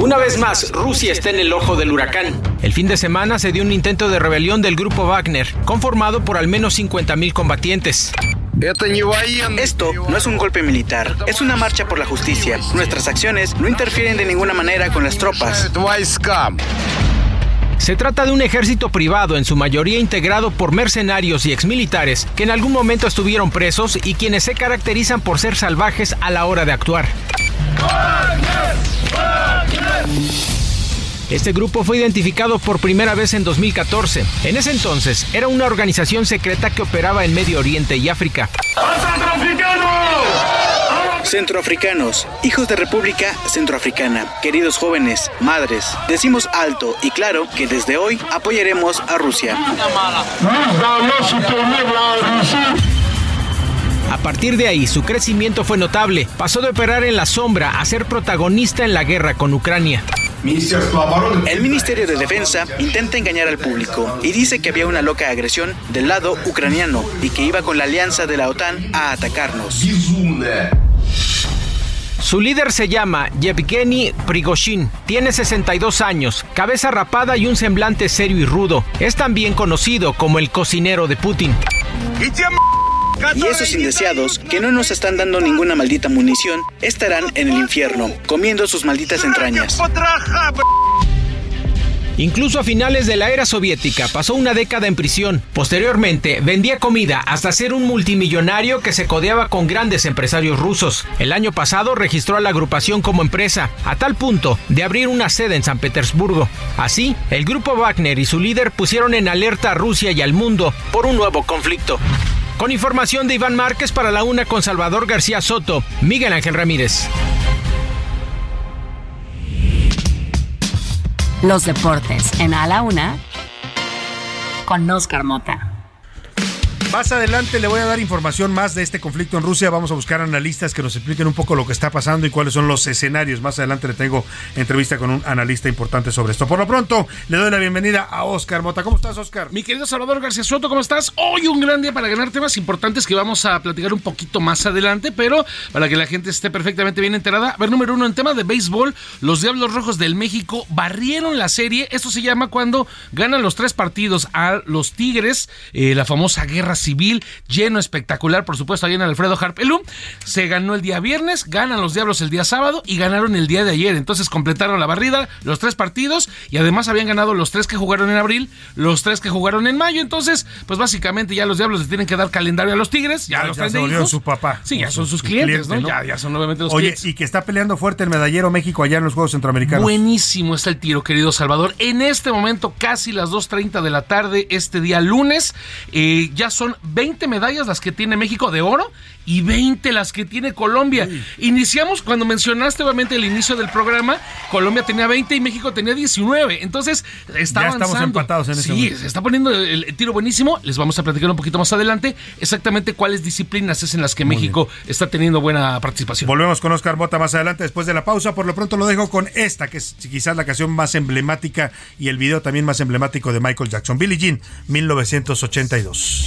Una vez más, Rusia está en el ojo del huracán. El fin de semana se dio un intento de rebelión del grupo Wagner, conformado por al menos 50.000 combatientes. Esto no es un golpe militar, es una marcha por la justicia. Nuestras acciones no interfieren de ninguna manera con las tropas. Se trata de un ejército privado, en su mayoría integrado por mercenarios y exmilitares, que en algún momento estuvieron presos y quienes se caracterizan por ser salvajes a la hora de actuar. Este grupo fue identificado por primera vez en 2014. En ese entonces era una organización secreta que operaba en Medio Oriente y África. Centroafricanos, hijos de República Centroafricana, queridos jóvenes, madres, decimos alto y claro que desde hoy apoyaremos a Rusia. A partir de ahí, su crecimiento fue notable. Pasó de operar en la sombra a ser protagonista en la guerra con Ucrania. El Ministerio de Defensa intenta engañar al público y dice que había una loca agresión del lado ucraniano y que iba con la alianza de la OTAN a atacarnos. Su líder se llama Yevgeny Prigozhin. Tiene 62 años, cabeza rapada y un semblante serio y rudo. Es también conocido como el cocinero de Putin. Y esos indeseados, que no nos están dando ninguna maldita munición, estarán en el infierno, comiendo sus malditas entrañas. Incluso a finales de la era soviética pasó una década en prisión. Posteriormente vendía comida hasta ser un multimillonario que se codeaba con grandes empresarios rusos. El año pasado registró a la agrupación como empresa, a tal punto de abrir una sede en San Petersburgo. Así, el grupo Wagner y su líder pusieron en alerta a Rusia y al mundo por un nuevo conflicto. Con información de Iván Márquez para la una con Salvador García Soto, Miguel Ángel Ramírez. Los deportes en A la Una con Oscar Mota. Más adelante le voy a dar información más de este conflicto en Rusia. Vamos a buscar analistas que nos expliquen un poco lo que está pasando y cuáles son los escenarios. Más adelante le tengo entrevista con un analista importante sobre esto. Por lo pronto, le doy la bienvenida a Oscar Mota. ¿Cómo estás, Oscar? Mi querido Salvador García Soto, ¿cómo estás? Hoy un gran día para ganar temas importantes que vamos a platicar un poquito más adelante, pero para que la gente esté perfectamente bien enterada. A ver, número uno, en tema de béisbol, los Diablos Rojos del México barrieron la serie. Esto se llama cuando ganan los tres partidos a los Tigres, eh, la famosa guerra civil, lleno espectacular, por supuesto, ahí en Alfredo Harpelú. Se ganó el día viernes, ganan los Diablos el día sábado y ganaron el día de ayer. Entonces completaron la barrida, los tres partidos y además habían ganado los tres que jugaron en abril, los tres que jugaron en mayo. Entonces, pues básicamente ya los Diablos le tienen que dar calendario a los Tigres, ya, los ya se su papá. Sí, ya son sus clientes, ¿no? Ya, ya son nuevamente los Oye, clientes. y que está peleando fuerte el medallero México allá en los Juegos Centroamericanos. Buenísimo está el tiro, querido Salvador. En este momento, casi las 2.30 de la tarde, este día lunes, eh, ya son 20 medallas las que tiene México de oro y 20 las que tiene Colombia. Iniciamos cuando mencionaste obviamente el inicio del programa, Colombia tenía 20 y México tenía 19. Entonces, está Ya avanzando. estamos empatados en ese Sí, momento. se está poniendo el, el tiro buenísimo. Les vamos a platicar un poquito más adelante exactamente cuáles disciplinas es en las que México está teniendo buena participación. Volvemos con Oscar Mota más adelante después de la pausa. Por lo pronto lo dejo con esta, que es quizás la canción más emblemática y el video también más emblemático de Michael Jackson. Billie Jean, 1982.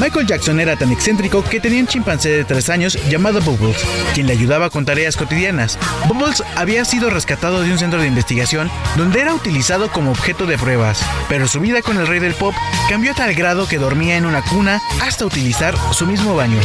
Michael Jackson era tan excéntrico que tenía un chimpancé de 3 años llamado Bubbles, quien le ayudaba con tareas cotidianas. Bubbles había sido rescatado de un centro de investigación donde era utilizado como objeto de pruebas, pero su vida con el rey del pop cambió a tal grado que dormía en una cuna hasta utilizar su mismo baño.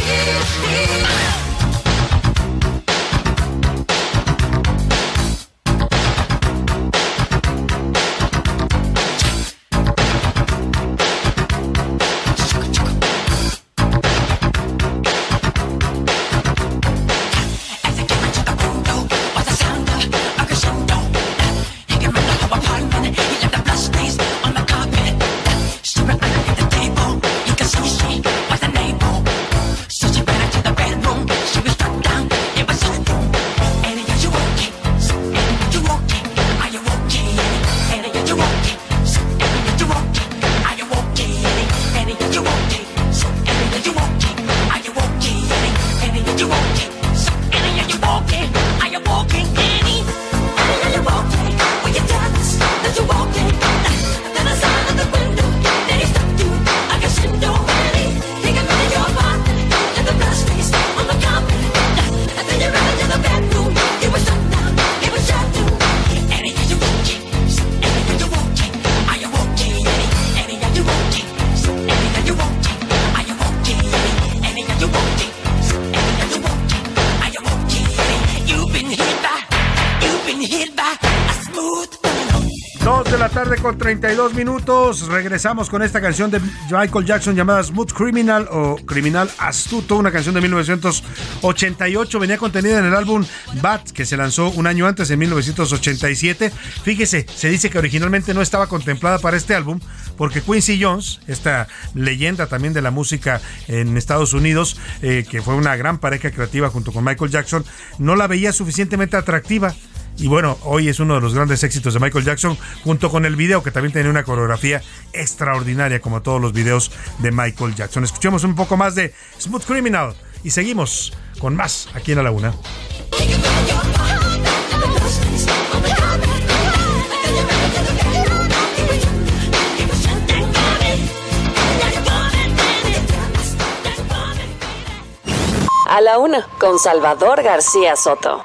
32 minutos. Regresamos con esta canción de Michael Jackson llamada Smooth Criminal o Criminal Astuto, una canción de 1988. Venía contenida en el álbum Bat, que se lanzó un año antes, en 1987. Fíjese, se dice que originalmente no estaba contemplada para este álbum porque Quincy Jones, esta leyenda también de la música en Estados Unidos, eh, que fue una gran pareja creativa junto con Michael Jackson, no la veía suficientemente atractiva y bueno, hoy es uno de los grandes éxitos de Michael Jackson, junto con el video que también tiene una coreografía extraordinaria, como todos los videos de Michael Jackson. Escuchemos un poco más de Smooth Criminal y seguimos con más aquí en la laguna. A la una, con Salvador García Soto.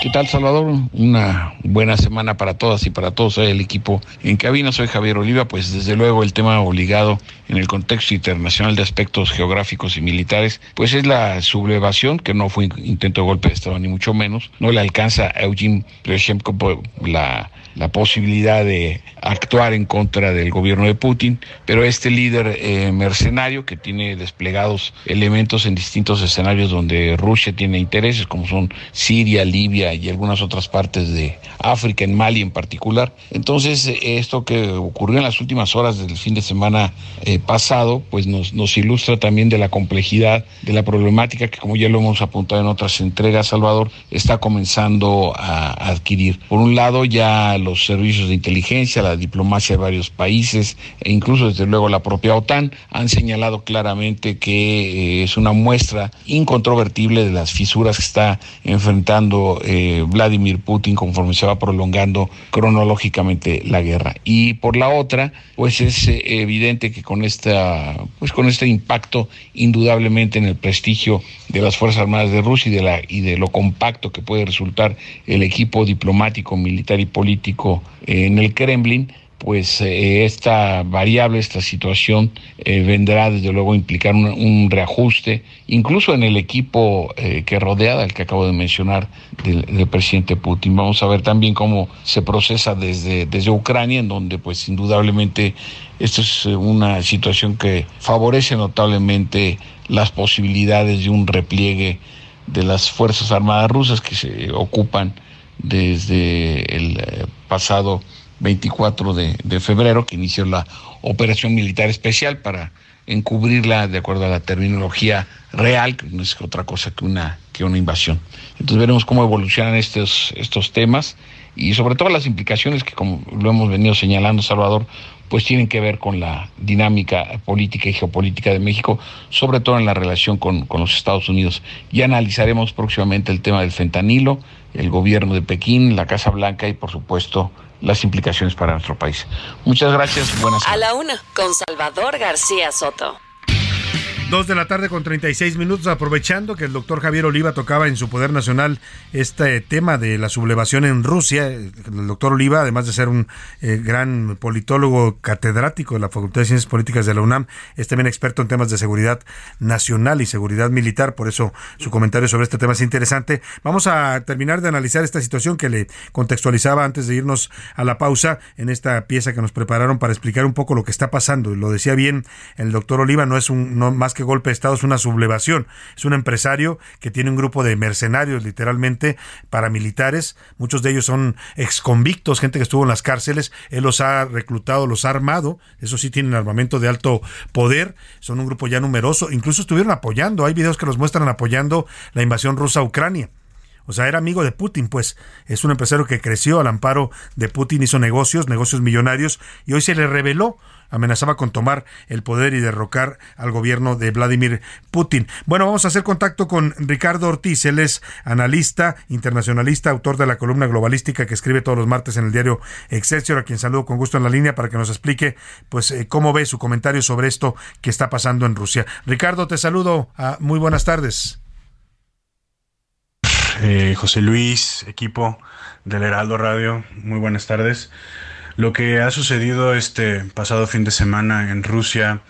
¿Qué tal, Salvador? Una buena semana para todas y para todos. Soy el equipo en cabina. Soy Javier Oliva. Pues desde luego el tema obligado en el contexto internacional de aspectos geográficos y militares, pues es la sublevación, que no fue intento de golpe de Estado ni mucho menos. No le alcanza a Eugene Pleshemko la la posibilidad de actuar en contra del gobierno de Putin, pero este líder eh, mercenario que tiene desplegados elementos en distintos escenarios donde Rusia tiene intereses, como son Siria, Libia y algunas otras partes de África, en Mali en particular. Entonces, esto que ocurrió en las últimas horas del fin de semana eh, pasado, pues nos, ilustra también de la complejidad de la problemática que, como ya lo hemos apuntado en otras entregas, Salvador, está comenzando a, adquirir. Por un lado, ya los servicios de inteligencia, la diplomacia de varios países e incluso desde luego la propia OTAN han señalado claramente que eh, es una muestra incontrovertible de las fisuras que está enfrentando eh, Vladimir Putin conforme se va prolongando cronológicamente la guerra. Y por la otra, pues es eh, evidente que con esta pues con este impacto indudablemente en el prestigio de las Fuerzas Armadas de Rusia y de la y de lo compacto que puede resultar el equipo diplomático, militar y político en el Kremlin, pues eh, esta variable, esta situación eh, vendrá desde luego a implicar un, reajuste, incluso en el equipo eh, que rodea, el que acabo de mencionar, del, presidente Putin. Vamos a ver también cómo se procesa desde, desde Ucrania, en donde pues indudablemente esta es una situación que favorece notablemente las posibilidades de un repliegue de las Fuerzas Armadas rusas que se ocupan desde el eh, pasado 24 de, febrero, que inició la operación militar especial para encubrirla de acuerdo a la terminología real, que no es otra cosa que una, que una invasión. Entonces veremos cómo evolucionan estos, estos temas y sobre todo las implicaciones que, como lo hemos venido señalando, Salvador, pues tienen que ver con la dinámica política y geopolítica de México, sobre todo en la relación con, con los Estados Unidos. Ya analizaremos próximamente el tema del fentanilo, el gobierno de Pekín, la Casa Blanca y, por supuesto, las implicaciones para nuestro país. Muchas gracias. Buenas A la una, con Salvador García Soto. Dos de la tarde con 36 minutos, aprovechando que el doctor Javier Oliva tocaba en su Poder Nacional este tema de la sublevación en Rusia. El doctor Oliva, además de ser un eh, gran politólogo catedrático de la Facultad de Ciencias Políticas de la UNAM, es también experto en temas de seguridad nacional y seguridad militar. Por eso su comentario sobre este tema es interesante. Vamos a terminar de analizar esta situación que le contextualizaba antes de irnos a la pausa en esta pieza que nos prepararon para explicar un poco lo que está pasando. Lo decía bien el doctor Oliva, no es un no más que golpe de Estado es una sublevación. Es un empresario que tiene un grupo de mercenarios, literalmente, paramilitares. Muchos de ellos son exconvictos, gente que estuvo en las cárceles. Él los ha reclutado, los ha armado. Eso sí, tienen armamento de alto poder. Son un grupo ya numeroso. Incluso estuvieron apoyando. Hay videos que los muestran apoyando la invasión rusa a Ucrania. O sea, era amigo de Putin, pues es un empresario que creció al amparo de Putin, hizo negocios, negocios millonarios, y hoy se le reveló amenazaba con tomar el poder y derrocar al gobierno de Vladimir Putin. Bueno, vamos a hacer contacto con Ricardo Ortiz, él es analista, internacionalista, autor de la columna globalística que escribe todos los martes en el diario Excelsior, a quien saludo con gusto en la línea para que nos explique pues eh, cómo ve su comentario sobre esto que está pasando en Rusia. Ricardo, te saludo. Ah, muy buenas tardes. Eh, José Luis, equipo del Heraldo Radio. Muy buenas tardes. Lo que ha sucedido este pasado fin de semana en Rusia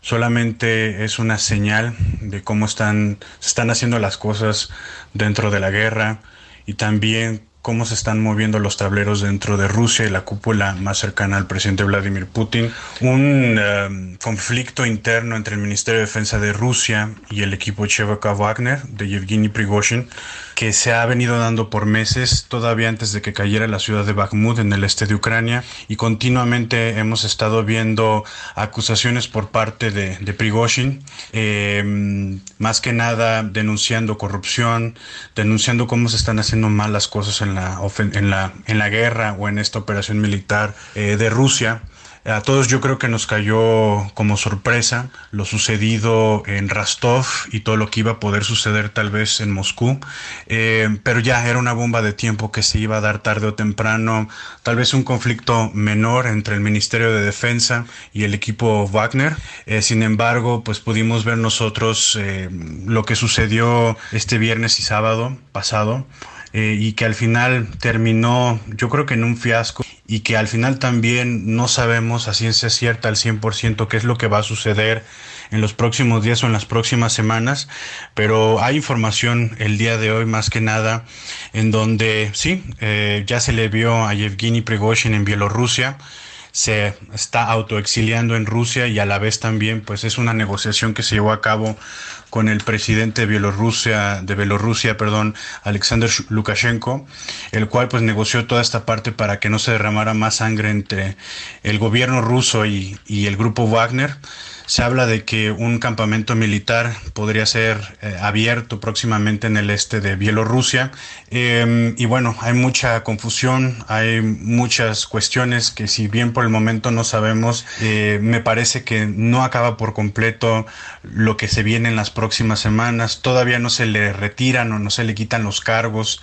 solamente es una señal de cómo están, se están haciendo las cosas dentro de la guerra y también cómo se están moviendo los tableros dentro de Rusia y la cúpula más cercana al presidente Vladimir Putin. Un um, conflicto interno entre el Ministerio de Defensa de Rusia y el equipo Chevaka Wagner de Yevgeny Prigozhin que se ha venido dando por meses, todavía antes de que cayera la ciudad de Bakhmut en el este de Ucrania, y continuamente hemos estado viendo acusaciones por parte de, de Prigozhin, eh, más que nada denunciando corrupción, denunciando cómo se están haciendo mal las cosas en la, en la, en la guerra o en esta operación militar eh, de Rusia. A todos yo creo que nos cayó como sorpresa lo sucedido en Rostov y todo lo que iba a poder suceder tal vez en Moscú, eh, pero ya era una bomba de tiempo que se iba a dar tarde o temprano, tal vez un conflicto menor entre el Ministerio de Defensa y el equipo Wagner. Eh, sin embargo, pues pudimos ver nosotros eh, lo que sucedió este viernes y sábado pasado. Eh, y que al final terminó yo creo que en un fiasco y que al final también no sabemos a ciencia cierta al 100% qué es lo que va a suceder en los próximos días o en las próximas semanas, pero hay información el día de hoy más que nada en donde sí, eh, ya se le vio a Yevgeny Prigozhin en Bielorrusia, se está autoexiliando en Rusia y a la vez también pues es una negociación que se llevó a cabo con el presidente de Bielorrusia, de Bielorrusia, perdón, Alexander Lukashenko, el cual pues negoció toda esta parte para que no se derramara más sangre entre el gobierno ruso y, y el grupo Wagner. Se habla de que un campamento militar podría ser eh, abierto próximamente en el este de Bielorrusia. Eh, y bueno, hay mucha confusión, hay muchas cuestiones que si bien por el momento no sabemos, eh, me parece que no acaba por completo lo que se viene en las próximas semanas. Todavía no se le retiran o no se le quitan los cargos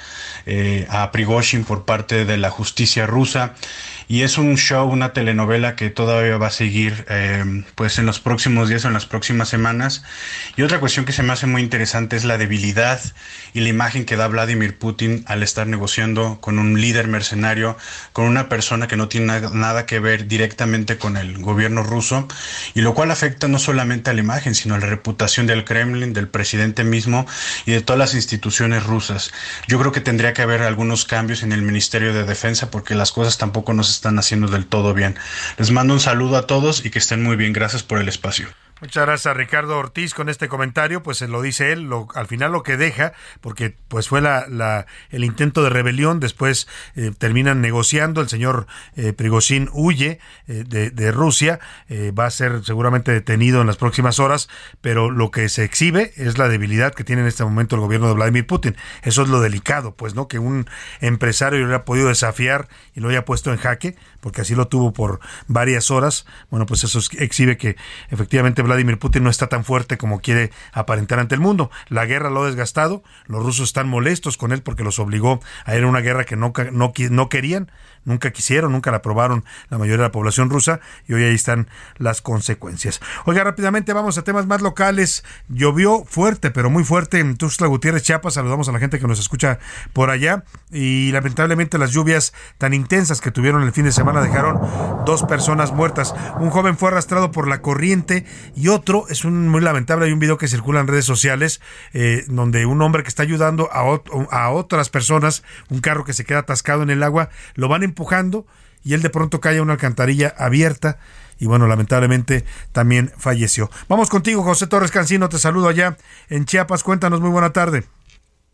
a Prigozhin por parte de la justicia rusa y es un show, una telenovela que todavía va a seguir eh, pues en los próximos días o en las próximas semanas. Y otra cuestión que se me hace muy interesante es la debilidad y la imagen que da Vladimir Putin al estar negociando con un líder mercenario, con una persona que no tiene nada que ver directamente con el gobierno ruso, y lo cual afecta no solamente a la imagen, sino a la reputación del Kremlin, del presidente mismo y de todas las instituciones rusas. Yo creo que tendría que haber algunos cambios en el Ministerio de Defensa porque las cosas tampoco nos están haciendo del todo bien. Les mando un saludo a todos y que estén muy bien. Gracias por el espacio. Muchas gracias a Ricardo Ortiz con este comentario, pues se lo dice él, lo, al final lo que deja, porque pues fue la, el intento de rebelión, después eh, terminan negociando, el señor eh, Prigozhin huye eh, de, de, Rusia, eh, va a ser seguramente detenido en las próximas horas, pero lo que se exhibe es la debilidad que tiene en este momento el gobierno de Vladimir Putin. Eso es lo delicado, pues, ¿no? Que un empresario haya podido desafiar y lo haya puesto en jaque, porque así lo tuvo por varias horas, bueno, pues eso exhibe que efectivamente Vladimir Putin no está tan fuerte como quiere aparentar ante el mundo. La guerra lo ha desgastado, los rusos están molestos con él porque los obligó a ir a una guerra que no, no, no querían, nunca quisieron, nunca la aprobaron la mayoría de la población rusa y hoy ahí están las consecuencias. Oiga, rápidamente vamos a temas más locales. Llovió fuerte, pero muy fuerte en Tuxtla Gutiérrez, Chiapas. Saludamos a la gente que nos escucha por allá y lamentablemente las lluvias tan intensas que tuvieron el fin de semana dejaron dos personas muertas. Un joven fue arrastrado por la corriente y otro es un muy lamentable. Hay un video que circula en redes sociales eh, donde un hombre que está ayudando a, a otras personas, un carro que se queda atascado en el agua, lo van empujando y él de pronto cae a una alcantarilla abierta y bueno, lamentablemente también falleció. Vamos contigo, José Torres Cancino, te saludo allá en Chiapas. Cuéntanos, muy buena tarde.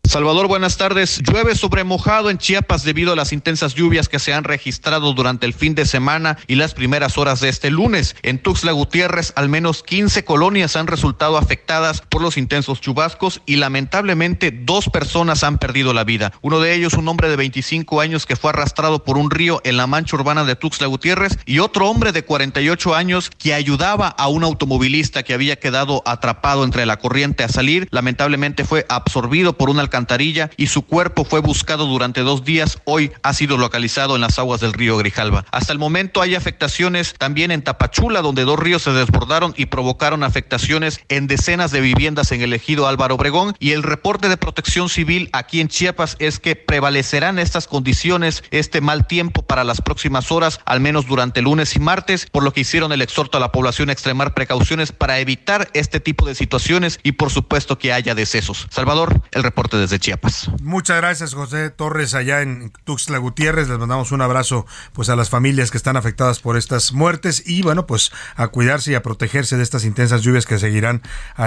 Salvador, buenas tardes. Llueve sobre mojado en Chiapas debido a las intensas lluvias que se han registrado durante el fin de semana y las primeras horas de este lunes. En Tuxtla Gutiérrez, al menos 15 colonias han resultado afectadas por los intensos chubascos y lamentablemente dos personas han perdido la vida. Uno de ellos, un hombre de 25 años que fue arrastrado por un río en la mancha urbana de Tuxtla Gutiérrez y otro hombre de 48 años que ayudaba a un automovilista que había quedado atrapado entre la corriente a salir. Lamentablemente fue absorbido por un alcance alcantarilla y su cuerpo fue buscado durante dos días. Hoy ha sido localizado en las aguas del río Grijalva. Hasta el momento hay afectaciones también en Tapachula, donde dos ríos se desbordaron y provocaron afectaciones en decenas de viviendas en el ejido Álvaro Obregón. Y el reporte de protección civil aquí en Chiapas es que prevalecerán estas condiciones, este mal tiempo para las próximas horas, al menos durante lunes y martes, por lo que hicieron el exhorto a la población a extremar precauciones para evitar este tipo de situaciones y por supuesto que haya decesos. Salvador, el reporte desde Chiapas. Muchas gracias, José Torres, allá en Tuxtla Gutiérrez. Les mandamos un abrazo pues a las familias que están afectadas por estas muertes y bueno, pues a cuidarse y a protegerse de estas intensas lluvias que seguirán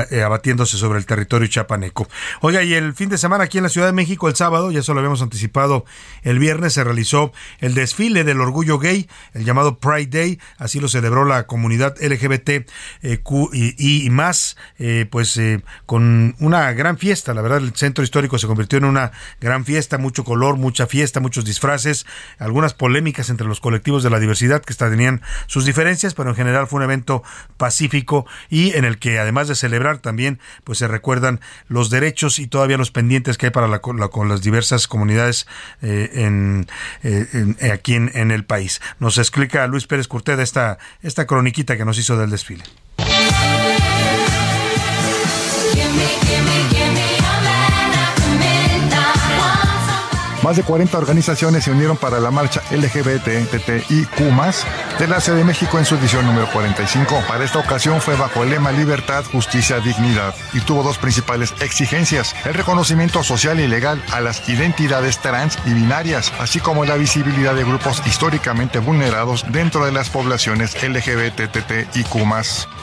eh, abatiéndose sobre el territorio chapaneco. Oiga, y el fin de semana aquí en la Ciudad de México, el sábado, ya eso lo habíamos anticipado, el viernes se realizó el desfile del orgullo gay, el llamado Pride Day, así lo celebró la comunidad LGBT eh, y, más, eh, pues con una gran fiesta, la verdad el centro histórico se convirtió en una gran fiesta, mucho color, mucha fiesta, muchos disfraces, algunas polémicas entre los colectivos de la diversidad que tenían sus diferencias, pero en general fue un evento pacífico y en el que además de celebrar también pues se recuerdan los derechos y todavía los pendientes que hay para la, con las diversas comunidades eh, en, eh, en, aquí en, en, el país. Nos explica Luis Pérez Curteda esta, esta croniquita que nos hizo del desfile. Más de 40 organizaciones se unieron para la marcha LGBTTIQ+, de la Ciudad de México en su edición número 45. Para esta ocasión fue bajo el lema Libertad, Justicia, Dignidad y tuvo dos principales exigencias, el reconocimiento social y legal a las identidades trans y binarias, así como la visibilidad de grupos históricamente vulnerados dentro de las poblaciones LGBTTIQ+.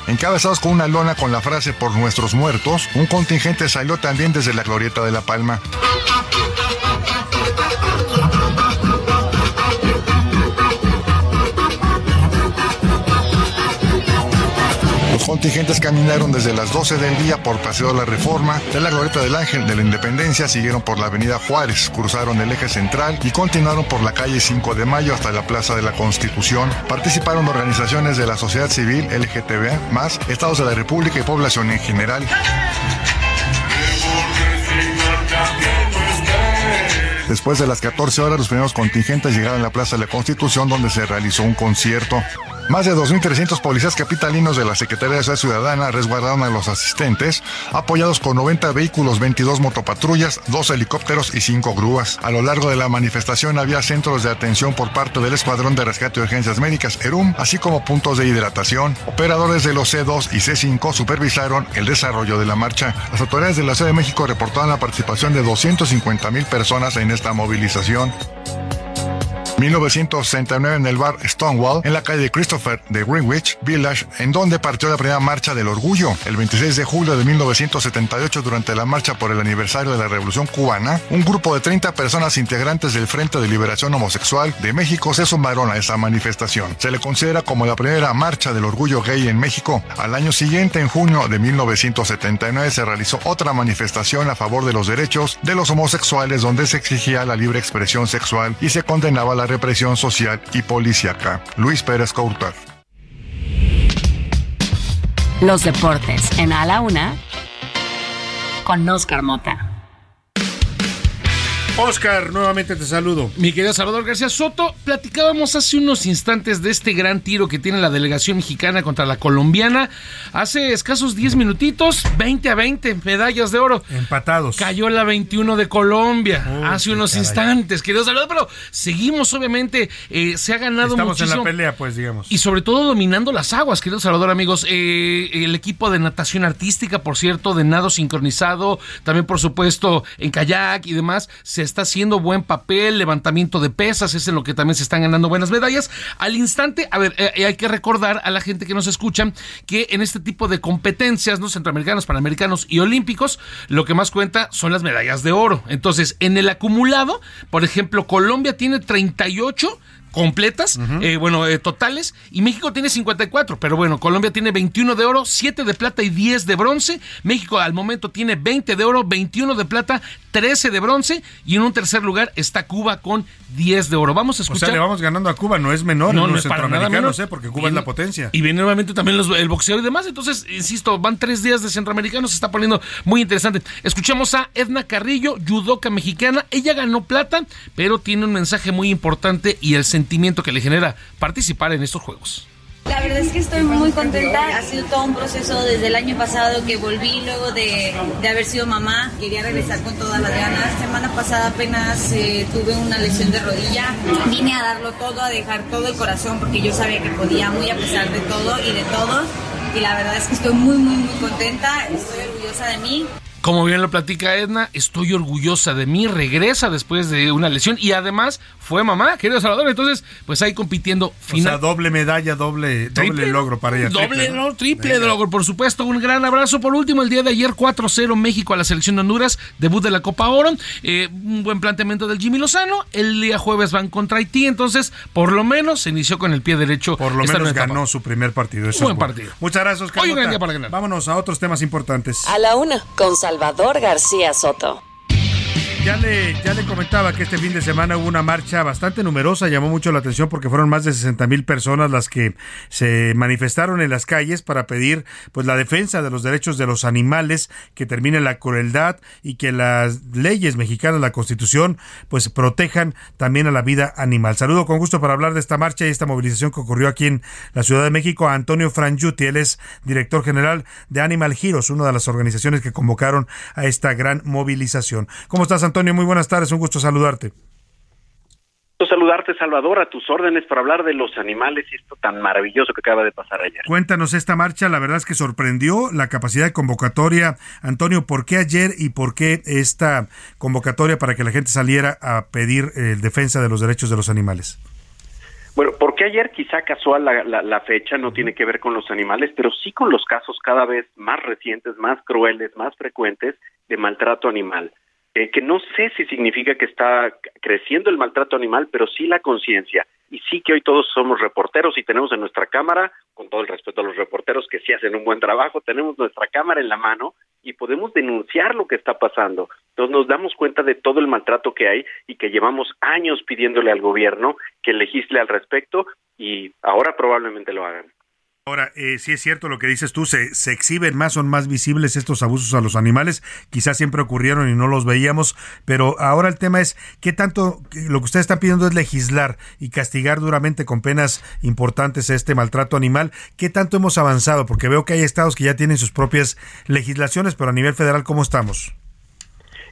Encabezados con una lona con la frase por nuestros muertos, un contingente salió también desde la Glorieta de la Palma. Contingentes caminaron desde las 12 del día por Paseo de la Reforma, de la Glorieta del Ángel de la Independencia, siguieron por la Avenida Juárez, cruzaron el eje central y continuaron por la calle 5 de Mayo hasta la Plaza de la Constitución. Participaron organizaciones de la sociedad civil, LGTB, más estados de la República y población en general. Después de las 14 horas, los primeros contingentes llegaron a la Plaza de la Constitución, donde se realizó un concierto. Más de 2.300 policías capitalinos de la Secretaría de Seguridad Ciudadana resguardaron a los asistentes, apoyados con 90 vehículos, 22 motopatrullas, 2 helicópteros y 5 grúas. A lo largo de la manifestación había centros de atención por parte del Escuadrón de Rescate de Urgencias Médicas, ERUM, así como puntos de hidratación. Operadores de los C2 y C5 supervisaron el desarrollo de la marcha. Las autoridades de la Ciudad de México reportaron la participación de 250 mil personas en esta movilización. 1969 en el bar Stonewall, en la calle Christopher de Greenwich Village, en donde partió la primera marcha del orgullo. El 26 de julio de 1978, durante la marcha por el aniversario de la Revolución Cubana, un grupo de 30 personas integrantes del Frente de Liberación Homosexual de México se sumaron a esa manifestación. Se le considera como la primera marcha del orgullo gay en México. Al año siguiente, en junio de 1979, se realizó otra manifestación a favor de los derechos de los homosexuales donde se exigía la libre expresión sexual y se condenaba la represión social y policíaca. Luis Pérez Coutar. Los deportes en A la Una con Oscar Mota. Oscar, nuevamente te saludo. Mi querido Salvador García Soto, platicábamos hace unos instantes de este gran tiro que tiene la delegación mexicana contra la colombiana. Hace escasos 10 minutitos, 20 a 20, medallas de oro. Empatados. Cayó la 21 de Colombia hace unos caray. instantes, querido Salvador, pero seguimos obviamente, eh, se ha ganado Estamos muchísimo. en la pelea, pues, digamos. Y sobre todo dominando las aguas, querido Salvador, amigos. Eh, el equipo de natación artística, por cierto, de nado sincronizado, también por supuesto en kayak y demás, se está haciendo buen papel, levantamiento de pesas, es en lo que también se están ganando buenas medallas. Al instante, a ver, eh, hay que recordar a la gente que nos escucha que en este tipo de competencias, ¿no? Centroamericanos, Panamericanos y Olímpicos, lo que más cuenta son las medallas de oro. Entonces, en el acumulado, por ejemplo, Colombia tiene 38 completas, eh, bueno, eh, totales, y México tiene 54, pero bueno, Colombia tiene 21 de oro, 7 de plata y 10 de bronce. México al momento tiene 20 de oro, 21 de plata, 13 de bronce, y en un tercer lugar está Cuba con 10 de oro. Vamos a escuchar. O sea, le vamos ganando a Cuba, no es menor No, en no los es para nada centroamericanos, menor. ¿eh? porque Cuba es la potencia. Y viene nuevamente también los- el boxeo y demás. Entonces, insisto, van tres días de centroamericanos. Se está poniendo muy interesante. Escuchamos a Edna Carrillo, judoka mexicana. Ella ganó plata, pero tiene un mensaje muy importante y el sentimiento que le genera participar en estos juegos. La verdad es que estoy muy contenta. Ha sido todo un proceso desde el año pasado que volví luego de, de haber sido mamá. Quería regresar con todas las ganas. Semana pasada apenas eh, tuve una lesión de rodilla. Vine a darlo todo, a dejar todo el corazón porque yo sabía que podía muy a pesar de todo y de todos. Y la verdad es que estoy muy, muy, muy contenta. Estoy orgullosa de mí. Como bien lo platica Edna, estoy orgullosa de mí, regresa después de una lesión y además fue mamá, querido Salvador. Entonces, pues ahí compitiendo O final. sea, doble medalla, doble, doble logro para ella. Doble, triple, no, triple Venga. logro, por supuesto. Un gran abrazo. Por último, el día de ayer, 4-0 México a la selección de Honduras, debut de la Copa Oro. Eh, un buen planteamiento del Jimmy Lozano. El día jueves van contra Haití, entonces, por lo menos se inició con el pie derecho. Por lo menos etapa. ganó su primer partido. eso Buen es bueno. partido. Muchas gracias, Oscar. Hoy un gran día para ganar. Vámonos a otros temas importantes. A la una, con Salvador García Soto. Ya le, ya le comentaba que este fin de semana hubo una marcha bastante numerosa, llamó mucho la atención porque fueron más de 60 mil personas las que se manifestaron en las calles para pedir pues la defensa de los derechos de los animales, que termine la crueldad y que las leyes mexicanas, la constitución, pues protejan también a la vida animal. Saludo con gusto para hablar de esta marcha y esta movilización que ocurrió aquí en la Ciudad de México a Antonio Frangiuti, él es director general de Animal Heroes, una de las organizaciones que convocaron a esta gran movilización. ¿Cómo estás, Antonio? Muy buenas tardes, un gusto saludarte. Gusto saludarte, Salvador, a tus órdenes para hablar de los animales y esto tan maravilloso que acaba de pasar ayer. Cuéntanos esta marcha, la verdad es que sorprendió la capacidad de convocatoria. Antonio, ¿por qué ayer y por qué esta convocatoria para que la gente saliera a pedir eh, defensa de los derechos de los animales? Bueno, porque ayer quizá casual la, la, la fecha no tiene que ver con los animales, pero sí con los casos cada vez más recientes, más crueles, más frecuentes de maltrato animal. Eh, que no sé si significa que está creciendo el maltrato animal, pero sí la conciencia. Y sí que hoy todos somos reporteros y tenemos en nuestra cámara, con todo el respeto a los reporteros que sí hacen un buen trabajo, tenemos nuestra cámara en la mano y podemos denunciar lo que está pasando. Entonces nos damos cuenta de todo el maltrato que hay y que llevamos años pidiéndole al gobierno que legisle al respecto y ahora probablemente lo hagan. Ahora, eh, sí es cierto lo que dices tú, se, se exhiben más, son más visibles estos abusos a los animales, quizás siempre ocurrieron y no los veíamos, pero ahora el tema es qué tanto, lo que ustedes están pidiendo es legislar y castigar duramente con penas importantes este maltrato animal, qué tanto hemos avanzado, porque veo que hay estados que ya tienen sus propias legislaciones, pero a nivel federal, ¿cómo estamos?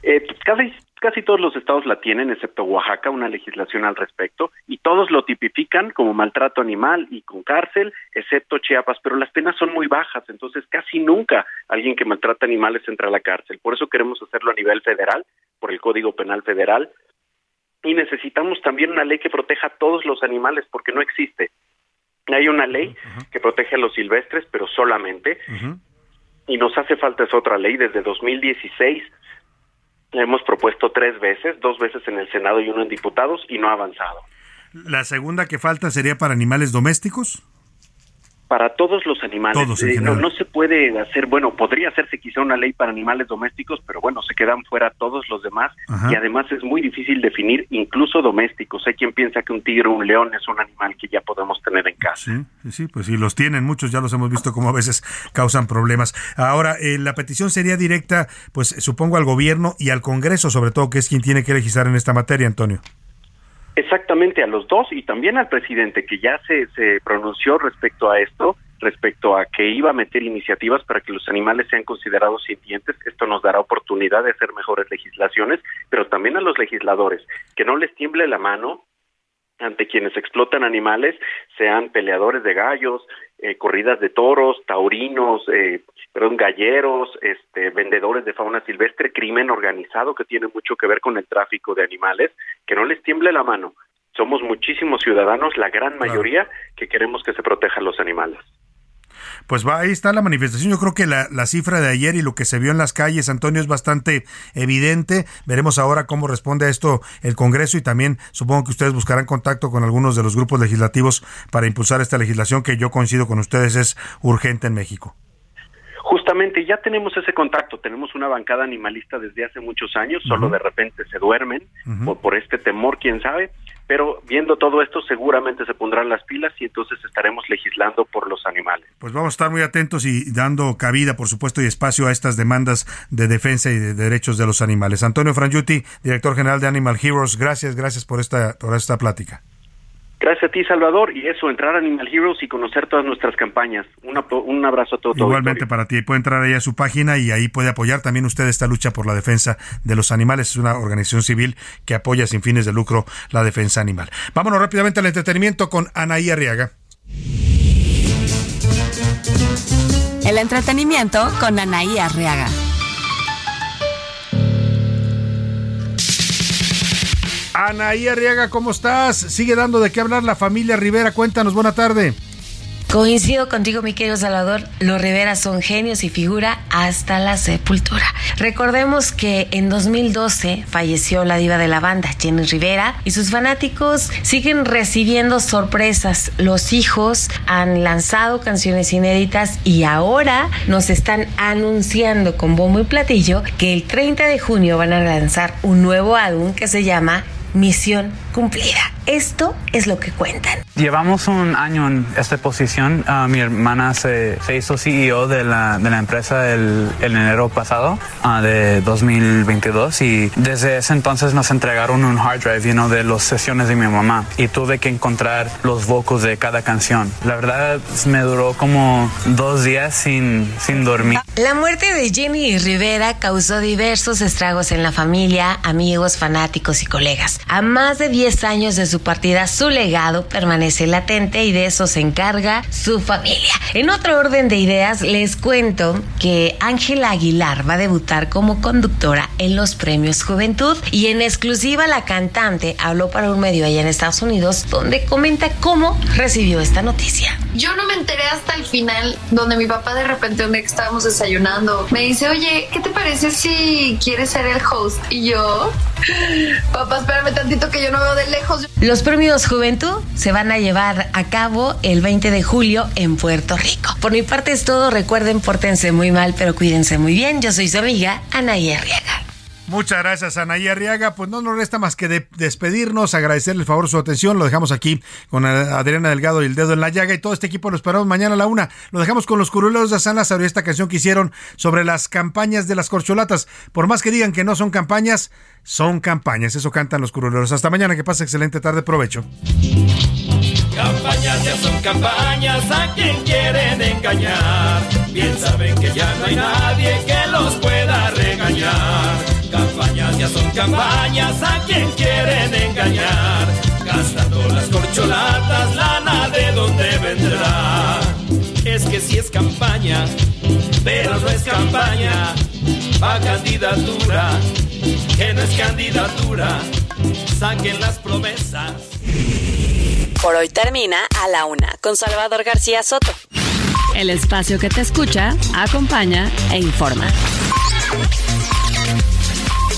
Eh, casi, casi todos los estados la tienen, excepto Oaxaca, una legislación al respecto, y todos lo tipifican como maltrato animal y con cárcel, excepto Chiapas, pero las penas son muy bajas, entonces casi nunca alguien que maltrata animales entra a la cárcel. Por eso queremos hacerlo a nivel federal, por el Código Penal Federal, y necesitamos también una ley que proteja a todos los animales, porque no existe. Hay una ley que protege a los silvestres, pero solamente, y nos hace falta esa otra ley desde 2016 la hemos propuesto tres veces, dos veces en el Senado y uno en diputados, y no ha avanzado. La segunda que falta sería para animales domésticos. Para todos los animales. Todos Eh, no, no se puede hacer, bueno, podría hacerse quizá una ley para animales domésticos, pero bueno, se quedan fuera todos los demás Ajá. y además es muy difícil definir incluso domésticos. Hay quien piensa que un tigre o un león es un animal que ya podemos tener en casa. Sí, sí, sí, pues sí, los tienen muchos, ya los hemos visto como a veces causan problemas. Ahora, eh, la petición sería directa, pues supongo al gobierno y al Congreso, sobre todo, que es quien tiene que legislar en esta materia, Antonio. Exactamente, a los dos y también al presidente que ya se, se pronunció respecto a esto, respecto a que iba a meter iniciativas para que los animales sean considerados sintientes. Esto nos dará oportunidad de hacer mejores legislaciones, pero también a los legisladores, que no les tiemble la mano ante quienes explotan animales, sean peleadores de gallos, eh, corridas de toros, taurinos, eh, perdón, galleros, este, vendedores de fauna silvestre, crimen organizado que tiene mucho que ver con el tráfico de animales, que no les tiemble la mano. Somos muchísimos ciudadanos, la gran mayoría, que queremos que se protejan los animales. pues va, ahí está la manifestación. Yo creo que la, la cifra de ayer y lo que se vio en las calles, Antonio, es bastante evidente. Veremos ahora cómo responde a esto el Congreso y también supongo que ustedes buscarán contacto con algunos de los grupos legislativos para impulsar esta legislación que yo coincido con ustedes es urgente en México. Justamente ya tenemos ese contacto, tenemos una bancada animalista desde hace muchos años, solo de repente se duermen por, por este temor, quién sabe, pero viendo todo esto seguramente se pondrán las pilas y entonces estaremos legislando por los animales. Pues vamos a estar muy atentos y dando cabida, por supuesto, y espacio a estas demandas de defensa y de derechos de los animales. Antonio Frangiuti, director general de Animal Heroes, gracias, gracias por esta, por esta plática. Gracias a ti, Salvador, y eso, entrar a Animal Heroes y conocer todas nuestras campañas. Un, abrazo a todo. todo Igualmente para ti, puede entrar ahí a su página y ahí puede apoyar también usted esta lucha por la defensa de los animales. Es una organización civil que apoya sin fines de lucro la defensa animal. Vámonos rápidamente al entretenimiento con Anaí Arriaga. El entretenimiento con Anaí Arriaga. Anaí Arriaga, ¿cómo estás? Sigue dando de qué hablar la familia Rivera. Cuéntanos, buena tarde. Coincido contigo, mi querido Salvador. Los Rivera son genios y figura hasta la sepultura. Recordemos que en 2012 falleció la diva de la banda, Jenny Rivera, y sus fanáticos siguen recibiendo sorpresas. Los hijos han lanzado canciones inéditas y ahora nos están anunciando con bombo y platillo que el 30 de junio van a lanzar un nuevo álbum que se llama Misión Cumplida. Esto es lo que cuentan. Llevamos un año en esta posición. Ah, mi hermana se, se hizo CEO de la, de la empresa el, el enero pasado ah, de 2022 y desde ese entonces nos entregaron un hard drive know, de las sesiones de mi mamá y tuve que encontrar los vocals de cada canción. La verdad me duró como dos días sin, sin dormir. La muerte de Jenny Rivera causó diversos estragos en la familia, amigos, fanáticos y colegas. A más de 10 años de su partida, su legado permanece latente y de eso se encarga su familia. En otro orden de ideas, les cuento que Ángela Aguilar va a debutar como conductora en los premios Juventud y en exclusiva la cantante habló para un medio allá en Estados Unidos donde comenta cómo recibió esta noticia. Yo no me enteré hasta el final, donde mi papá de repente un día que estábamos desayunando me dice, oye, ¿qué te parece si quieres ser el host? Y yo, papá, espérame tantito que yo no veo de lejos. Los premios Juventud se van a llevar a cabo el 20 de julio en Puerto Rico. Por mi parte es todo. Recuerden, pórtense muy mal, pero cuídense muy bien. Yo soy su amiga Anaí Arriaga. Muchas gracias, Anaí Arriaga. Pues no nos resta más que de- despedirnos, agradecerle el favor su atención. Lo dejamos aquí con Adriana Delgado y el dedo en la llaga. Y todo este equipo lo esperamos mañana a la una. Lo dejamos con los curuleros de San Lázaro y esta canción que hicieron sobre las campañas de las corcholatas. Por más que digan que no son campañas, son campañas. Eso cantan los curuleros. Hasta mañana, que pase excelente tarde. Provecho. Campañas ya son campañas a quien quieren engañar. Bien saben que ya no hay nadie que los pueda regañar. Campañas ya son campañas a quien quieren engañar. Gastando las corcholatas, lana de donde vendrá. Es que si es campaña, pero no es campaña. Va candidatura, que no es candidatura. Saquen las promesas. Por hoy termina A la Una con Salvador García Soto. El espacio que te escucha, acompaña e informa.